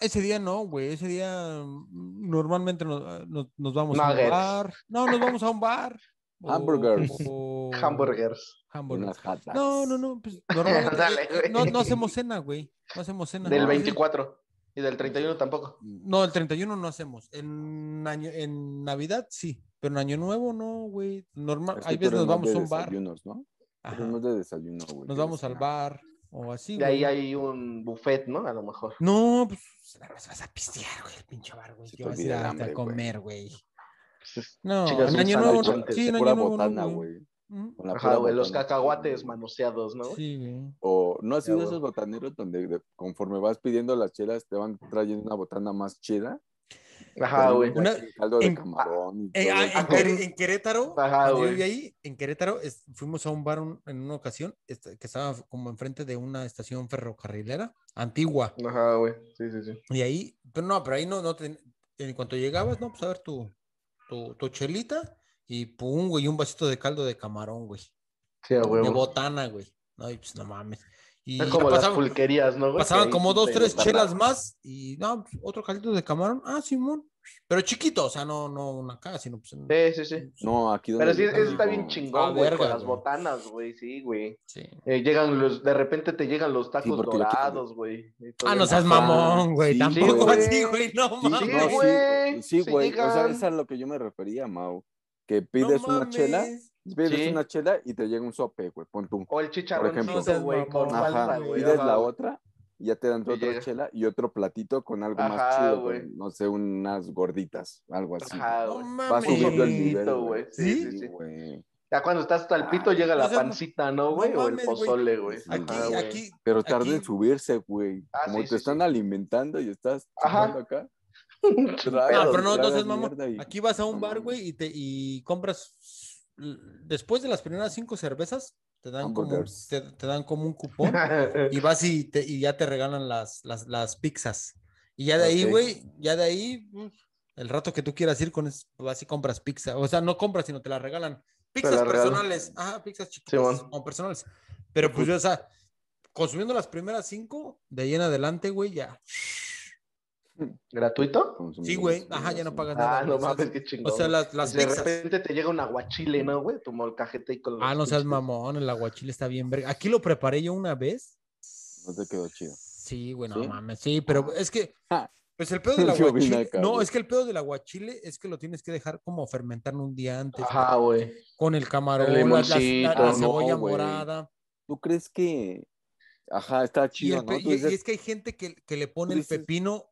Speaker 2: Ese día no, güey. Ese día mm, normalmente nos, nos- nos vamos a un bar. No, nos vamos a un bar. o-
Speaker 1: Hamburgers.
Speaker 2: o-
Speaker 3: Hamburgers.
Speaker 2: hamburgers. No, no, no. Pues, normalmente,
Speaker 3: Dale,
Speaker 2: eh,
Speaker 3: güey.
Speaker 2: no, no hacemos cena, güey. No hacemos cena.
Speaker 3: Del
Speaker 2: No,
Speaker 3: 24. Y del 31 tampoco.
Speaker 2: No, el 31 no hacemos. En, año, en Navidad sí, pero en Año Nuevo no, güey. Normal, hay veces nos vamos
Speaker 1: de
Speaker 2: a un bar.
Speaker 1: desayunos, ¿no?
Speaker 2: Ajá.
Speaker 1: más de desayuno, güey.
Speaker 2: Nos
Speaker 1: de
Speaker 2: vamos al bar o así,
Speaker 3: Y ahí hay un buffet, ¿no? A lo mejor.
Speaker 2: No, pues nada más vas a pistear, güey, el pinche bar, güey.
Speaker 1: Se
Speaker 2: ¿Qué
Speaker 1: te
Speaker 2: vas a ir a, comer, güey? No, en Año Nuevo, no. Sí,
Speaker 1: De
Speaker 2: en Año Nuevo, no, güey.
Speaker 1: Güey.
Speaker 2: Ujú.
Speaker 1: Con la
Speaker 3: Ajá,
Speaker 1: pura
Speaker 3: güey, los cacahuates manoseados, ¿no?
Speaker 2: Sí, güey.
Speaker 1: O no has sido esos botaneros donde de- conforme vas pidiendo las chelas te van trayendo una botana más chida.
Speaker 3: Ajá, güey.
Speaker 2: Una-
Speaker 1: caldo de
Speaker 2: en-
Speaker 1: camarón y
Speaker 2: Eh,
Speaker 1: todo
Speaker 2: ah, en, Querétaro,
Speaker 3: Ajá,
Speaker 2: yo viví ahí, en Querétaro, es- fuimos a un bar un- en una ocasión este, que estaba como enfrente de una estación ferrocarrilera antigua.
Speaker 3: Ajá, güey. Sí, sí, sí.
Speaker 2: Y ahí, pero no, pero ahí no, no te- en cuanto llegabas, no, pues a ver tu, tu, tu chelita y pum, güey, un vasito de caldo de camarón, güey.
Speaker 3: Sí, a
Speaker 2: De botana, güey. No, y pues no mames. Y
Speaker 3: Es como las
Speaker 2: pasaban,
Speaker 3: pulquerías, ¿no, güey?
Speaker 2: pasaban como dos, tres chelas más y no, pues, otro caldito de camarón. Ah, Simón. Pero chiquito, o sea, no, no una acá, sino pues. en-
Speaker 3: Sí, sí, sí.
Speaker 1: No, aquí donde
Speaker 3: Pero sí, eso está bien
Speaker 2: Ah,
Speaker 3: chingón, güey,
Speaker 2: verga,
Speaker 3: con las
Speaker 2: güey.
Speaker 3: botanas, güey, sí, güey.
Speaker 2: Sí.
Speaker 3: Eh, llegan los, de repente te llegan los tacos dorados, güey.
Speaker 2: Ah, no seas mamón, güey.
Speaker 1: Sí,
Speaker 2: Tampoco
Speaker 3: güey.
Speaker 2: así, güey. No mames.
Speaker 3: Sí,
Speaker 1: no,
Speaker 3: güey,
Speaker 1: sí,
Speaker 3: sí
Speaker 1: güey. O sea,
Speaker 3: llegan.
Speaker 1: es a lo que yo me refería, Mau. Que
Speaker 2: No
Speaker 1: pides una chela,
Speaker 2: mames.
Speaker 1: pides
Speaker 3: Sí.
Speaker 1: una chela y te llega un sope, güey. Pon tú.
Speaker 3: O el chicharroncito,
Speaker 2: No
Speaker 3: güey, con güey.
Speaker 1: pides
Speaker 3: ajá,
Speaker 1: la otra y ya te dan otra
Speaker 3: llega.
Speaker 1: chela y otro platito con algo más
Speaker 3: Ajá,
Speaker 1: chido,
Speaker 3: güey.
Speaker 1: No sé, unas gorditas, algo así.
Speaker 3: Ajá,
Speaker 2: No
Speaker 3: güey.
Speaker 1: Va
Speaker 2: mames.
Speaker 1: subiendo el nivel,
Speaker 3: güey. Sí,
Speaker 2: ¿Sí?
Speaker 3: sí,
Speaker 1: güey.
Speaker 3: Ya cuando estás hasta el pito llega
Speaker 2: no
Speaker 3: la
Speaker 2: seas ma-
Speaker 3: pancita, ¿no, güey?
Speaker 2: no
Speaker 3: o el
Speaker 2: mames,
Speaker 3: pozole, güey.
Speaker 2: Aquí, aquí.
Speaker 1: Pero tarda en subirse, güey.
Speaker 3: Ah,
Speaker 1: Como
Speaker 3: sí,
Speaker 1: te
Speaker 3: sí,
Speaker 1: están
Speaker 3: sí.
Speaker 1: alimentando y estás acá.
Speaker 2: Ah,
Speaker 3: Pero-
Speaker 2: no, entonces,
Speaker 1: y-
Speaker 2: Aquí vas a un bar, güey, y te y compras. Después de las primeras cinco cervezas, te dan como, te, te dan como un cupón y vas y, te, y ya te regalan las, las, las pizzas. Y ya de ahí, güey, ya de ahí, el rato que tú quieras ir con es, vas y compras pizza. O sea, no compras, sino te la regalan. Pizzas
Speaker 3: la regalan.
Speaker 2: personales. Ajá, pizzas chiquitas
Speaker 3: Simón.
Speaker 2: o personales. Pero pues, o sea, consumiendo las primeras cinco, de ahí en adelante, güey, ya.
Speaker 3: ¿Gratuito?
Speaker 2: Sí, güey, ajá, ya no pagas nada.
Speaker 3: Ah, no
Speaker 2: güey, o sea,
Speaker 3: mames, qué chingón.
Speaker 2: O sea, las, las
Speaker 3: Y de
Speaker 2: pizzas.
Speaker 3: repente te llega un aguachile, ¿no, güey? Tu molcajete ahí con los
Speaker 2: Ah, no seas
Speaker 3: pinches-
Speaker 2: mamón, el aguachile está bien verga. Aquí lo preparé yo una vez.
Speaker 1: No te quedó chido.
Speaker 2: Sí, güey, no
Speaker 1: ¿Sí?
Speaker 2: mames. Sí, pero es que,
Speaker 1: Ja.
Speaker 2: pues el pedo del aguachile.
Speaker 1: acá,
Speaker 2: No,
Speaker 1: güey.
Speaker 2: es que el pedo del aguachile es que lo tienes que dejar como fermentar un día antes.
Speaker 3: Ajá, güey.
Speaker 2: Con el camarón,
Speaker 3: El
Speaker 2: la, la-
Speaker 3: no,
Speaker 2: cebolla morada.
Speaker 1: ¿Tú crees que.? Ajá, está
Speaker 2: Y,
Speaker 1: chido,
Speaker 2: y- y es que hay gente que, que le pone el pepino,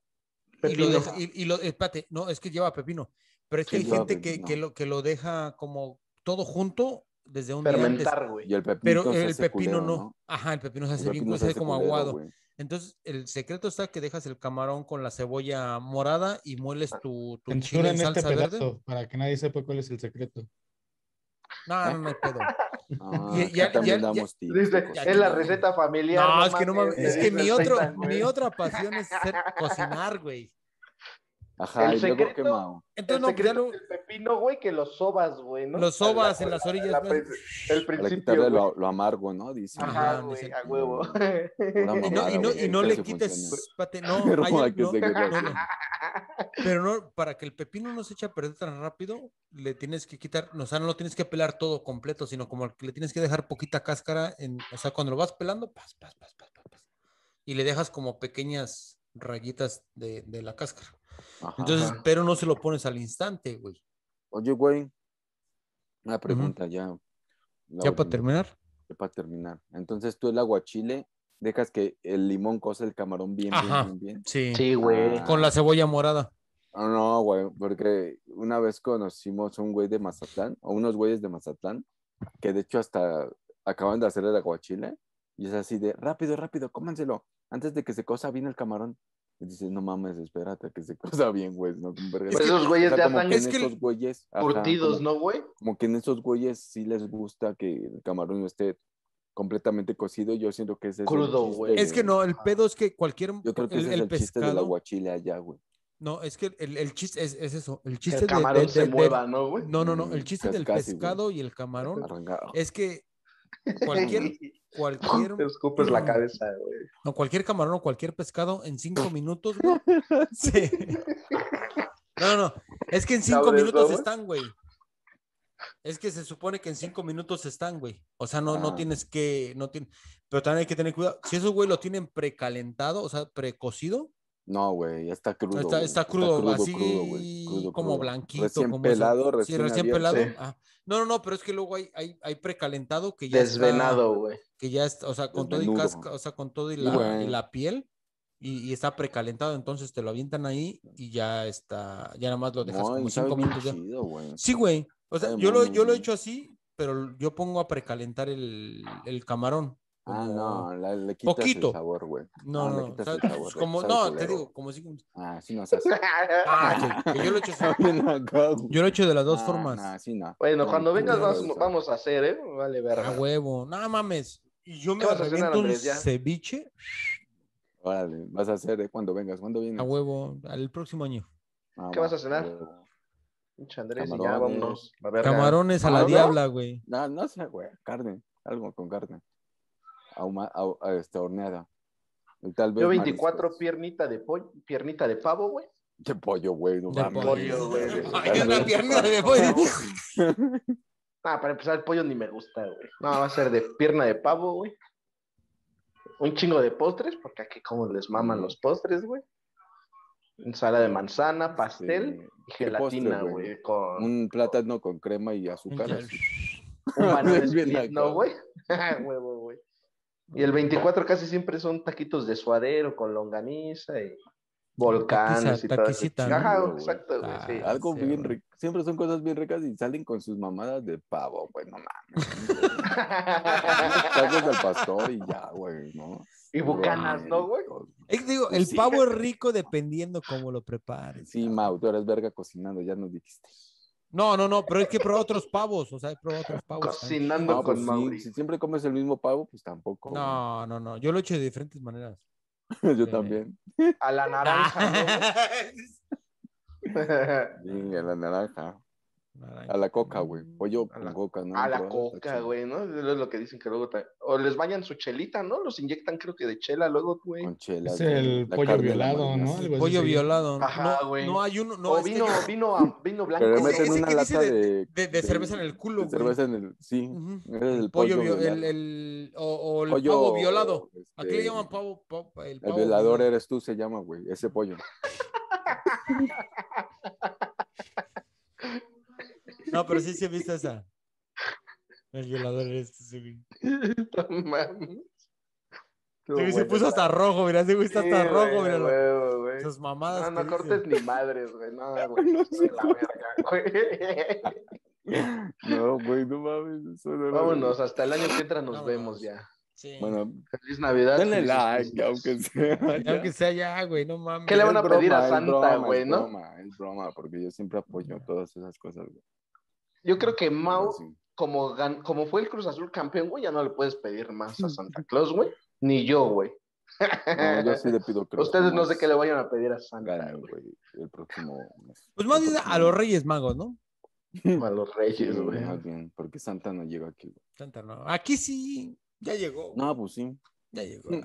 Speaker 2: y lo deja. Y, y lo, espérate, no, es que lleva pepino. Pero es que
Speaker 1: Sí,
Speaker 2: hay gente que,
Speaker 1: pepino.
Speaker 2: que, lo, que lo deja como todo junto desde un día antes.
Speaker 3: Fermentar, güey.
Speaker 1: y el pepino
Speaker 2: Pero
Speaker 1: se
Speaker 2: el
Speaker 1: hace
Speaker 2: pepino
Speaker 1: culero,
Speaker 2: no. Ajá, el pepino se hace bien,
Speaker 1: pepino
Speaker 2: se hace como
Speaker 1: culero,
Speaker 2: aguado.
Speaker 1: güey.
Speaker 2: Entonces, el secreto está que dejas el camarón con la cebolla morada y mueles tu, tu chile en
Speaker 4: este
Speaker 2: salsa
Speaker 4: pedazo
Speaker 2: verde.
Speaker 4: para que nadie sepa cuál es el secreto.
Speaker 2: No, no, no.
Speaker 1: Ah,
Speaker 2: Y-
Speaker 1: aquí
Speaker 2: ya-
Speaker 1: también
Speaker 2: ya-
Speaker 1: damos tips.
Speaker 3: Dice,
Speaker 2: Ya
Speaker 3: es la
Speaker 2: no.
Speaker 3: receta familiar.
Speaker 2: No, es que no mames, es que mi, otro, mi otra pasión es ser, cocinar, güey.
Speaker 1: Ajá,
Speaker 3: el
Speaker 1: y luego
Speaker 3: secreto-
Speaker 1: qué mao.
Speaker 2: Entonces,
Speaker 3: el
Speaker 2: no, lo-
Speaker 3: del pepino, güey, que lo sobas, güey, ¿no?
Speaker 2: Lo sobas en las orillas,
Speaker 3: la el
Speaker 1: Para
Speaker 3: principio,
Speaker 1: quitarle
Speaker 3: güey.
Speaker 1: lo, lo amargo, ¿no? Dice.
Speaker 3: Ajá, güey,
Speaker 2: dice-
Speaker 3: a huevo.
Speaker 2: Y no, y no, y no le quites, espérate, no,
Speaker 1: Pero
Speaker 2: hay-
Speaker 1: hay que
Speaker 2: no,
Speaker 1: seguirlo
Speaker 2: no,
Speaker 1: así.
Speaker 2: no. Pero no, para que el pepino no se eche a perder tan rápido, le tienes que quitar, o sea, no lo tienes que pelar todo completo, sino como que le tienes que dejar poquita cáscara, en, o sea, cuando lo vas pelando, pas, pas, pas, pas, pas, pas, y le dejas como pequeñas rayitas de, de la cáscara.
Speaker 1: Ajá.
Speaker 2: Entonces,
Speaker 3: Ajá.
Speaker 2: pero no se lo pones al instante, güey.
Speaker 1: Oye, güey. Una pregunta ya. la
Speaker 2: Ya para terminar.
Speaker 1: ya para terminar. Entonces, tú el aguachile, dejas que el limón cose el camarón bien, bien,
Speaker 2: Ajá.
Speaker 1: bien, bien.
Speaker 2: Sí.
Speaker 3: Sí, güey.
Speaker 1: Ah.
Speaker 2: Con la cebolla morada.
Speaker 1: Ah, no, güey, porque una vez conocimos a un güey de Mazatlán, o unos güeyes de Mazatlán, que de hecho hasta acaban de hacer el aguachile, y es así de, rápido, rápido, cómanselo, antes de que se cosa bien el camarón. Dices, no mames, espérate que se cosa bien, güey. No, con verga".
Speaker 3: Pues esos güeyes
Speaker 1: O sea,
Speaker 3: ya
Speaker 2: Es que
Speaker 1: esos güeyes, ajá,
Speaker 3: curtidos,
Speaker 1: como,
Speaker 3: ¿no, güey?
Speaker 1: como que en esos güeyes sí les gusta que el camarón no esté completamente cocido, yo siento que ese es
Speaker 3: Crudo, güey.
Speaker 2: Es que no, el pedo es que cualquier.
Speaker 1: Yo creo que
Speaker 2: el,
Speaker 1: ese es
Speaker 2: el
Speaker 1: el chiste del
Speaker 2: pescado.
Speaker 1: aguachile allá, güey.
Speaker 2: No, es que el, el chiste es, es eso. El
Speaker 3: Que
Speaker 2: chiste
Speaker 3: el
Speaker 2: de-
Speaker 3: camarón
Speaker 2: de-
Speaker 3: se
Speaker 2: de- de-
Speaker 3: mueva, ¿no, güey?
Speaker 2: No, no, no. El
Speaker 1: Mm,
Speaker 2: chiste
Speaker 1: casi,
Speaker 2: del
Speaker 1: casi,
Speaker 2: pescado y el camarón es que cualquier, cualquier,
Speaker 3: Te escupes la cabeza, güey.
Speaker 2: no, cualquier camarón o cualquier pescado en cinco minutos, güey. Sí. No, no, no. Es que en cinco
Speaker 3: ¿Sabes,
Speaker 2: minutos están, güey. Es que se supone que en cinco minutos están, güey. O sea, no, no
Speaker 1: Ah.
Speaker 2: tienes que, no tiene, pero también hay que tener cuidado. Si esos, güey, lo tienen precalentado, o sea, precocido,
Speaker 1: No, güey, ya está crudo.
Speaker 2: está,
Speaker 1: güey.
Speaker 2: está crudo, así
Speaker 1: crudo,
Speaker 2: como
Speaker 1: crudo.
Speaker 2: blanquito.
Speaker 1: Recién
Speaker 2: como eso.
Speaker 1: pelado,
Speaker 2: Sí,
Speaker 1: recién,
Speaker 2: recién
Speaker 1: abierto.
Speaker 2: pelado.
Speaker 3: Sí.
Speaker 2: ah. No, no, no, pero es que luego hay, hay, hay precalentado que ya está-
Speaker 3: Desvenado, güey.
Speaker 2: que ya está, o sea, con todo y casca, o sea, con todo y
Speaker 1: Sí,
Speaker 2: la, y la piel, y, y está precalentado, entonces te lo avientan ahí y ya está, ya nada más lo dejas
Speaker 1: No,
Speaker 2: como cinco minutos ya.
Speaker 1: chido, güey.
Speaker 2: Sí, güey. O sea, yo lo, yo lo he hecho así, pero yo pongo a precalentar el, el camarón.
Speaker 1: Ah, no, la- le quitas
Speaker 2: Poquito.
Speaker 1: el sabor, güey.
Speaker 2: No,
Speaker 1: le
Speaker 2: no,
Speaker 1: quitas
Speaker 2: o sea,
Speaker 1: el sabor,
Speaker 2: como, no, te digo, como si,
Speaker 1: Ah, sí no seas.
Speaker 2: ah, que- que yo lo he hecho. Yo lo he hecho de las dos
Speaker 1: Ah,
Speaker 2: formas.
Speaker 1: nah, sí no.
Speaker 3: Bueno,
Speaker 1: No,
Speaker 3: cuando vengas vamos, vamos a hacer, ¿eh? Vale,
Speaker 2: A
Speaker 3: verga.
Speaker 2: huevo, no mames. Y yo me
Speaker 3: vas a cenar,
Speaker 2: reviento un
Speaker 3: ya?
Speaker 2: ceviche
Speaker 1: Órale, vas a hacer, ¿eh? Cuando vengas, ¿cuándo vienes?
Speaker 2: a huevo al próximo año.
Speaker 1: Ah,
Speaker 3: ¿Qué
Speaker 1: va,
Speaker 3: vas a cenar? Andrés, y ya
Speaker 1: Camarones.
Speaker 3: vámonos. La.
Speaker 2: Camarones a la
Speaker 3: ¿Ah, no?
Speaker 2: diabla, güey.
Speaker 1: No, no sé, güey, carne, algo con carne. Ahuma, au- a- este, horneada. Y tal vez
Speaker 3: Yo 24
Speaker 1: mariscos.
Speaker 3: piernita de pollo, piernita de pavo, güey.
Speaker 1: De pollo, güey, no
Speaker 2: De
Speaker 1: mames.
Speaker 3: pollo, güey.
Speaker 2: Una pierna de pollo.
Speaker 3: Ah, para empezar, el pollo ni me gusta, güey. No, va a ser de pierna de pavo, güey. Un chingo de postres, porque aquí como les maman los postres, güey. Ensalada de manzana, pastel
Speaker 1: Sí.
Speaker 3: y
Speaker 1: ¿Qué
Speaker 3: gelatina,
Speaker 1: postre, güey?
Speaker 3: Con un,
Speaker 1: Un plátano con crema y azúcar. Bien
Speaker 3: split,
Speaker 1: acá.
Speaker 3: ¿no, güey? Huevo, güey. Y el 24 casi siempre son taquitos de suadero con longaniza y volcanes y todo eso.
Speaker 2: taquicita, ¿no?
Speaker 3: Ajá,
Speaker 1: Güey.
Speaker 3: exacto, güey, sí.
Speaker 2: Ah,
Speaker 1: Algo
Speaker 2: sí,
Speaker 1: bien
Speaker 2: güey.
Speaker 1: rico. Siempre son cosas bien ricas y salen con sus mamadas de pavo, güey, no mames. Tacos del pastor y ya, güey, ¿no?
Speaker 3: y bucanas, ¿no, güey?
Speaker 2: Es que digo, el
Speaker 1: Sí.
Speaker 2: pavo es rico dependiendo cómo lo prepares.
Speaker 1: Sí, Mau, tú eres verga cocinando, ya nos dijiste.
Speaker 2: No, no, no, pero es que probé otros pavos, o sea, he probado otros pavos.
Speaker 3: Cocinando
Speaker 1: No,
Speaker 3: con
Speaker 1: pues sí,
Speaker 3: Mauri.
Speaker 1: si siempre comes el mismo pavo, pues tampoco. güey.
Speaker 2: No, no, no, yo lo he hecho de diferentes maneras.
Speaker 1: Yo también.
Speaker 3: A la naranja, ¿no?
Speaker 1: Sí, a la naranja.
Speaker 2: Naranja.
Speaker 1: A la coca, güey. Pollo
Speaker 3: A
Speaker 1: con
Speaker 3: la-
Speaker 1: coca, ¿no?
Speaker 3: A la coca, güey, ¿no? Es lo que dicen que luego... O les bañan su chelita, ¿no? Los inyectan creo que de chela luego, güey.
Speaker 1: Con chelas.
Speaker 4: Es el pollo violado. ¿no? Así
Speaker 2: Pollo violado.
Speaker 3: Ajá,
Speaker 2: no,
Speaker 3: güey.
Speaker 2: no hay uno, no,
Speaker 3: o vino,
Speaker 2: yo-
Speaker 3: vino, a- vino blanco.
Speaker 1: Pero meten
Speaker 2: ese
Speaker 1: una
Speaker 2: que dice
Speaker 1: lata
Speaker 2: de-
Speaker 1: de,
Speaker 2: de- de cerveza en el culo,
Speaker 1: de
Speaker 2: güey.
Speaker 1: cerveza en el. Sí. Ese es el
Speaker 2: pollo,
Speaker 1: pollo
Speaker 2: el,
Speaker 1: violado.
Speaker 2: el- o, o el
Speaker 1: Pollo,
Speaker 2: pavo violado. Aquí le
Speaker 1: este,
Speaker 2: llaman pavo, pavo- el
Speaker 1: El
Speaker 2: pavo
Speaker 1: violador
Speaker 2: violado.
Speaker 1: eres tú, se llama, güey. Ese pollo.
Speaker 2: No, pero sí, sí he visto esa. El violador eres tú, sí, güey.
Speaker 3: No mames.
Speaker 2: Sí, se puso hasta rojo, mira, ese güey está hasta rojo, mira. Sus mamadas.
Speaker 3: No, no cortes ni madres, güey. No, güey. No sé la verga, güey.
Speaker 1: No, güey, no mames. eso no lo-
Speaker 3: Vámonos, hasta el año que entra nos vemos ya.
Speaker 2: Sí.
Speaker 1: Bueno,
Speaker 3: Feliz Navidad.
Speaker 1: denle like, aunque sea.
Speaker 2: Aunque sea ya, güey, no mames.
Speaker 3: ¿Qué le van a
Speaker 1: Es
Speaker 3: pedir a
Speaker 1: es
Speaker 3: Santa,
Speaker 1: broma,
Speaker 3: güey,
Speaker 1: es
Speaker 3: no?
Speaker 1: broma, Es broma, porque yo siempre apoyo todas esas cosas, güey.
Speaker 3: Yo creo que Mau,
Speaker 1: Sí.
Speaker 3: como, gan- como fue el Cruz Azul campeón, güey, ya no le puedes pedir más a Santa Claus, güey. Ni yo, güey.
Speaker 1: No, yo sí le pido los
Speaker 3: Ustedes no sé qué le vayan a pedir a Santa, güey.
Speaker 1: güey, el próximo mes.
Speaker 2: Pues más bien a los. Reyes Magos, ¿no?
Speaker 3: A los reyes,
Speaker 1: Sí,
Speaker 3: güey.
Speaker 1: más bien, porque Santa no llega aquí, güey.
Speaker 2: Santa no. Aquí sí, ya llegó.
Speaker 1: No, pues sí.
Speaker 2: Ya llegó.
Speaker 1: Mm.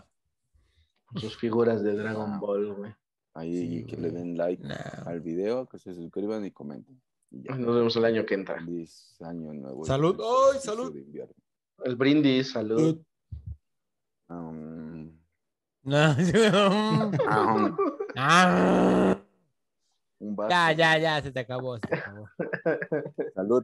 Speaker 3: Sus figuras de Dragon. Ball, güey.
Speaker 1: Ahí
Speaker 2: Sí,
Speaker 1: que
Speaker 2: güey.
Speaker 1: le den like
Speaker 2: Nah.
Speaker 1: al video, que se suscriban y comenten.
Speaker 3: Nos vemos el año que entra.
Speaker 1: Feliz año nuevo. y
Speaker 2: Salud. ¡Ay, salud!
Speaker 3: El brindis, salud.
Speaker 1: Um, un vaso.
Speaker 2: ya, ya, ya, se te acabó, se te acabó.
Speaker 1: Salud.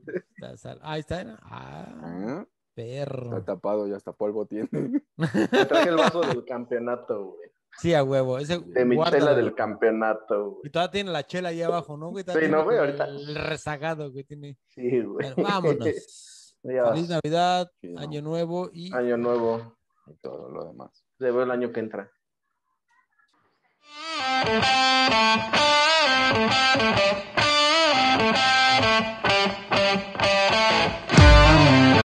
Speaker 2: Sal- Ahí está. Ah,
Speaker 1: Ah,
Speaker 2: perro.
Speaker 1: Está tapado, ya hasta polvo tiene.
Speaker 3: Me traje el vaso del campeonato, güey.
Speaker 2: Sí, a huevo. Ese,
Speaker 3: De mi chela del campeonato, güey.
Speaker 2: Y todavía tiene la chela ahí abajo, ¿no, güey?
Speaker 3: Sí, no, güey, ahorita.
Speaker 2: El rezagado, güey, tiene.
Speaker 3: Sí, güey.
Speaker 2: Bueno, vámonos. Feliz. Navidad,
Speaker 1: Sí, no.
Speaker 2: Año Nuevo y
Speaker 3: Año nuevo.
Speaker 1: Y todo lo demás.
Speaker 3: Te veo el año que entra.